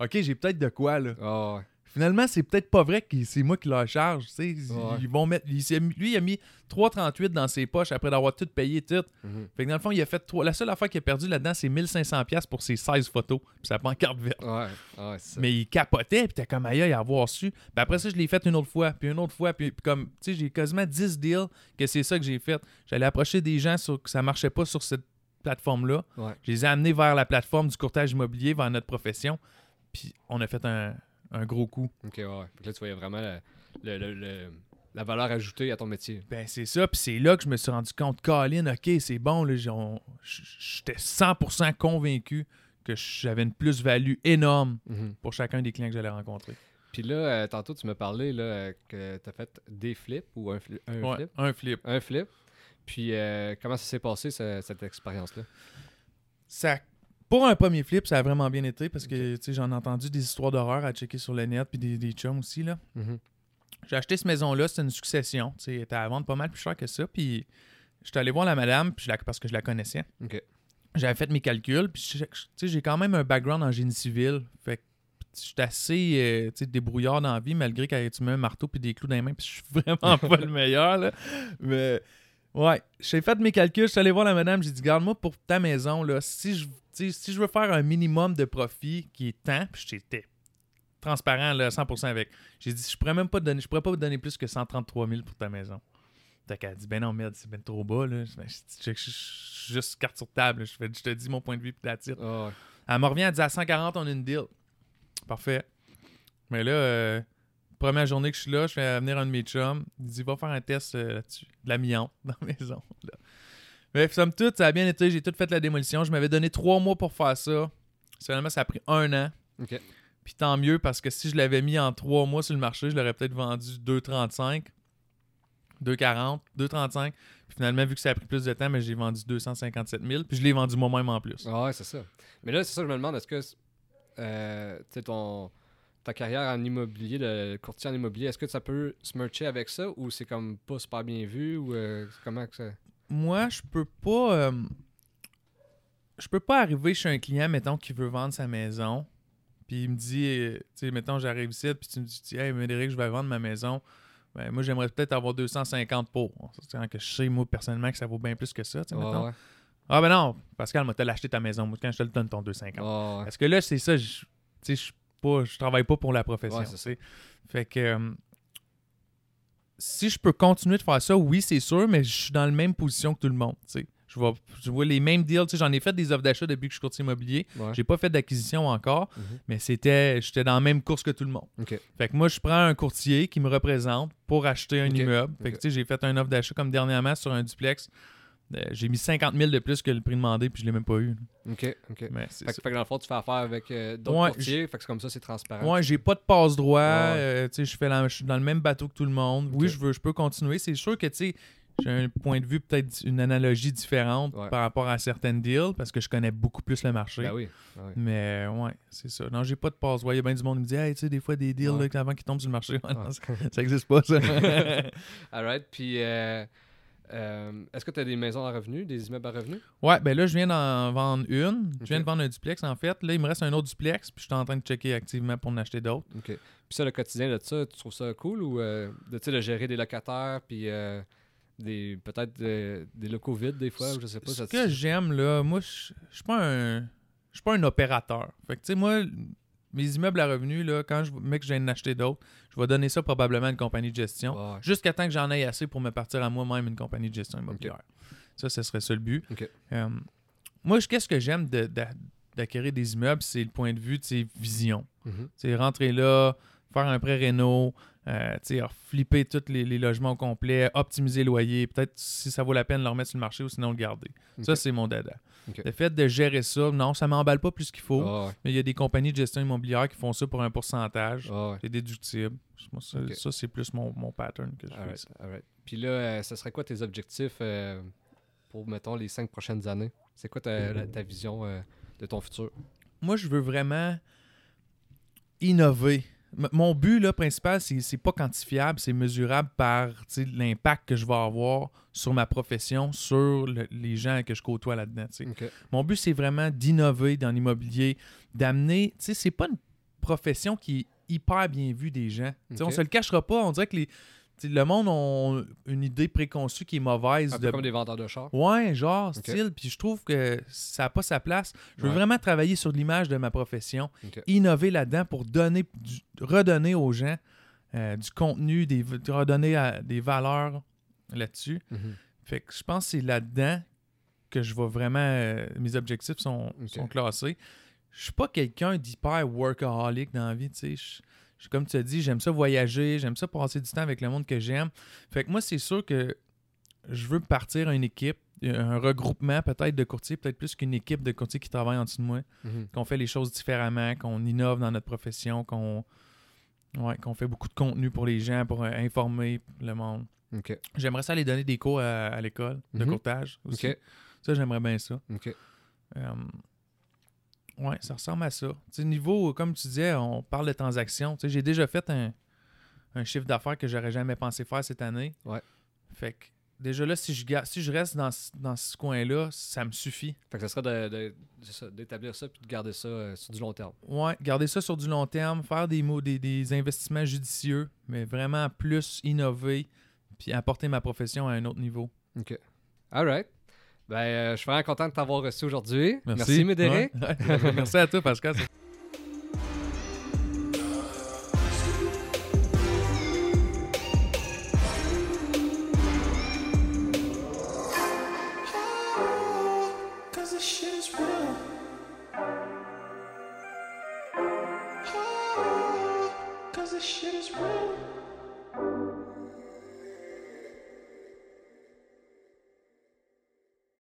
ok, j'ai peut-être de quoi, là. Ah ouais. Finalement, c'est peut-être pas vrai que c'est moi qui leur charge. Ils, Ouais. ils vont mettre. il lui, il a mis 3,38 dans ses poches après d'avoir tout payé, tout. Mhm. Fait que dans le fond, il a fait La seule affaire qu'il a perdu là-dedans, c'est 1500$ pour ses 16 photos. Puis sa pancarte verte. Ouais. Ah ouais, c'est ça. Mais il capotait, puis t'es comme aïe, à avoir su. Puis après ça, je l'ai fait une autre fois, puis une autre fois, puis, puis comme, tu sais, j'ai quasiment 10 deals que c'est ça que j'ai fait. J'allais approcher des gens sur que ça marchait pas sur cette plateforme-là. Ouais. Je les ai amenés vers la plateforme du courtage immobilier, vers notre profession. Puis on a fait un, un gros coup. OK, ouais, là, tu voyais vraiment le, le, le, le- la valeur ajoutée à ton métier. Ben, c'est ça. Puis c'est là que je me suis rendu compte, Colin, OK, c'est bon. J'étais 100% convaincu que j'avais une plus-value énorme Mhm. pour chacun des clients que j'allais rencontrer. Puis là, euh, tantôt, tu m'as parlé là, que tu as fait des flips ou un, fli- un Ouais, flip? un flip. Un flip. Puis euh, comment ça s'est passé, ce- cette expérience-là? Ça, pour un premier flip, ça a vraiment bien été parce que j'en ai entendu des histoires d'horreur à checker sur le net puis des, des chums aussi. là. Mhm. J'ai acheté cette maison-là, c'était une succession. Elle était à vendre pas mal plus cher que ça. Puis j'étais allé voir la madame puis je la- parce que je la connaissais. J'avais fait mes calculs. Puis je- je- j'ai quand même un background en génie civil. Fait que j'étais assez euh, débrouillard dans la vie, malgré que tu mets un marteau puis des clous dans les mains. Puis je suis <laughs> vraiment pas le meilleur. Là. Mais ouais, j'ai fait mes calculs. Je suis allé voir la madame. J'ai dit, garde-moi pour ta maison. Là, si, je, si je veux faire un minimum de profit qui est temps, puis j'étais transparent là, 100% avec. J'ai dit, je pourrais même pas te donner, je pourrais pas vous donner plus que 133 000 pour ta maison. Fait qu'elle dit, ben non, merde, c'est ben trop bas. Là. Je, je- juste carte sur table. Je, fais, je te dis mon point de vue, puis la titre. Ah. Elle me revient, elle dit, à 140, on a une deal. Parfait. Mais là, euh, première journée que je suis là, je fais venir un de mes chums. Il dit, va faire un test euh, là-dessus. De l'amiante <laughs> dans la maison. Là. Mais somme toute, ça a bien été. J'ai tout fait la démolition. Je m'avais donné trois mois pour faire ça. Finalement, ça a pris un an. Puis tant mieux parce que si je l'avais mis en trois mois sur le marché, je l'aurais peut-être vendu 2,35, 2,40, 2,35. Puis finalement, vu que ça a pris plus de temps, mais j'ai vendu 257 000. Puis je l'ai vendu moi-même en plus. Ah ouais, c'est ça. Mais là, c'est ça, je me demande, est-ce que euh, tu sais, ton ta carrière en immobilier, le courtier en immobilier, est-ce que ça peut se mercher avec ça ou c'est comme pas super bien vu ou euh, comment que ça? Moi, je peux pas. euh, je peux pas arriver chez un client, mettons, qui veut vendre sa maison. Puis il me dit, euh, tu sais, mettons, j'arrive ici, puis tu me dis, hey, Médéric, je vais vendre ma maison. Ben, moi, j'aimerais peut-être avoir 250 pour. Quand que je sais, moi, personnellement, que ça vaut bien plus que ça, tu sais, mettons. ouais. Ah, ben non, Pascal, moi, t'as acheté ta maison. Moi, quand je te le donne, ton 250. Ah ouais. Parce que là, c'est ça, je- tu sais, je pas, je travaille pas pour la profession. Ouais. Fait que euh, si je peux continuer de faire ça, oui, c'est sûr, mais je suis dans la même position que tout le monde. tu sais. Je vois, je vois les mêmes deals. J'en ai fait des offres d'achat depuis que je suis courtier immobilier. Ouais. J'ai pas fait d'acquisition encore, Mhm. mais c'était, j'étais dans la même course que tout le monde. Fait que moi, je prends un courtier qui me représente pour acheter un immeuble. Fait que j'ai fait un offre d'achat comme dernièrement sur un duplex. Euh, j'ai mis 50 000 de plus que le prix demandé, puis je l'ai même pas eu. OK. OK. Mais c'est Fait, fait que dans le fond, tu fais affaire avec euh, d'autres Ouais, courtiers, fait que c'est comme ça, c'est transparent. Ouais, j'ai pas de passe droit. Ouais. euh, tu sais, je fais la- je suis dans le même bateau que tout le monde. Oui, je veux, je peux continuer. C'est sûr que tu sais, j'ai un point de vue peut-être une analogie différente Ouais. par rapport à certaines deals parce que je connais beaucoup plus le marché. Ben oui. Ben oui. Mais ouais, c'est ça. Non, j'ai pas de passe droit. Il y a bien du monde qui me dit, hey, tu sais, des fois des deals là, avant qu'ils tombent sur le marché. <laughs> Non, ça, ça existe pas, ça. <laughs> Alright. Puis, euh, est-ce que tu as des maisons à revenus, des immeubles à revenus? ouais, ben là, je viens d'en vendre une. Je viens de vendre un duplex en fait. Là, il me reste un autre duplex, puis je suis en train de checker activement pour en acheter d'autres. OK. Puis ça, le quotidien de ça, tu trouves ça cool ou euh, de, de gérer des locataires, puis euh, des peut-être euh, des locaux vides des fois, je sais pas. Ce ça- que j'aime, là, moi, je je suis pas un. Je suis pas un opérateur. Fait que, tu sais, moi, mes immeubles à revenus, là, quand je mec, je viens d'en acheter d'autres, je vais donner ça probablement à une compagnie de gestion. Jusqu'à temps que j'en aie assez pour me partir à moi-même une compagnie de gestion immobilière. Ça, ce serait ça le but. Euh, moi, qu'est-ce que j'aime de- de- d'acquérir des immeubles, c'est le point de vue de ses visions. Mhm. Tu sais, rentrer là, faire un prêt réno, euh, flipper tous les, les logements au complet, optimiser le loyer, peut-être si ça vaut la peine de le remettre sur le marché ou sinon le garder. Ça, c'est mon dada. Le fait de gérer ça, non, ça m'emballe pas plus qu'il faut, Ah ouais. mais il y a des compagnies de gestion immobilière qui font ça pour un pourcentage. Ah ouais. C'est déductible. Ça, ça, c'est plus mon, mon pattern que je fais. Ça. Puis là, euh, ce serait quoi tes objectifs euh, pour, mettons, les cinq prochaines années? C'est quoi ta, la- ta vision euh, de ton futur? Moi, je veux vraiment innover. Mon but là, principal, c'est pas quantifiable, c'est mesurable par l'impact que je vais avoir sur ma profession, sur le- les gens que je côtoie là-dedans. Mon but, c'est vraiment d'innover dans l'immobilier, d'amener. C'est pas une profession qui est hyper bien vue des gens. Sais, On se le cachera pas. On dirait que les, le monde a une idée préconçue qui est mauvaise. Un de- comme des vendeurs de chars? Ouais, genre, style. Puis je trouve que ça n'a pas sa place. Je veux Ouais. vraiment travailler sur l'image de ma profession, innover là-dedans pour donner, du- redonner aux gens euh, du contenu, des, de redonner à- des valeurs là-dessus. Mhm. Fait que je pense que c'est là-dedans que je vais vraiment. euh, mes objectifs sont, sont classés. Je suis pas quelqu'un d'hyper workaholic dans la vie, tu sais. Comme tu as dit, j'aime ça voyager, j'aime ça passer du temps avec le monde que j'aime. Fait que moi, c'est sûr que je veux partir une équipe, un regroupement peut-être de courtiers, peut-être plus qu'une équipe de courtiers qui travaillent en dessous de moi, Mhm. qu'on fait les choses différemment, qu'on innove dans notre profession, qu'on ouais, qu'on fait beaucoup de contenu pour les gens, pour euh, informer le monde. J'aimerais ça aller donner des cours à, à l'école de Mhm. courtage aussi. Ça, j'aimerais bien ça. Euh, ouais, ça ressemble à ça. Tu sais, niveau, comme tu disais, on parle de transactions. Tu sais, j'ai déjà fait un, un chiffre d'affaires que j'aurais jamais pensé faire cette année. Ouais. Fait que déjà là, si je, si je reste dans, ce- dans ce coin-là, ça me suffit. Fait que ça serait d'établir ça puis de garder ça euh, sur du long terme. Ouais, garder ça sur du long terme, faire des, mots, des, des investissements judicieux, mais vraiment plus innover, puis apporter ma profession à un autre niveau. OK. All right. Ben, euh, je suis vraiment content de t'avoir reçu aujourd'hui. Merci, Médéric. Ouais. Ouais. <laughs> Merci à toi, Pascal.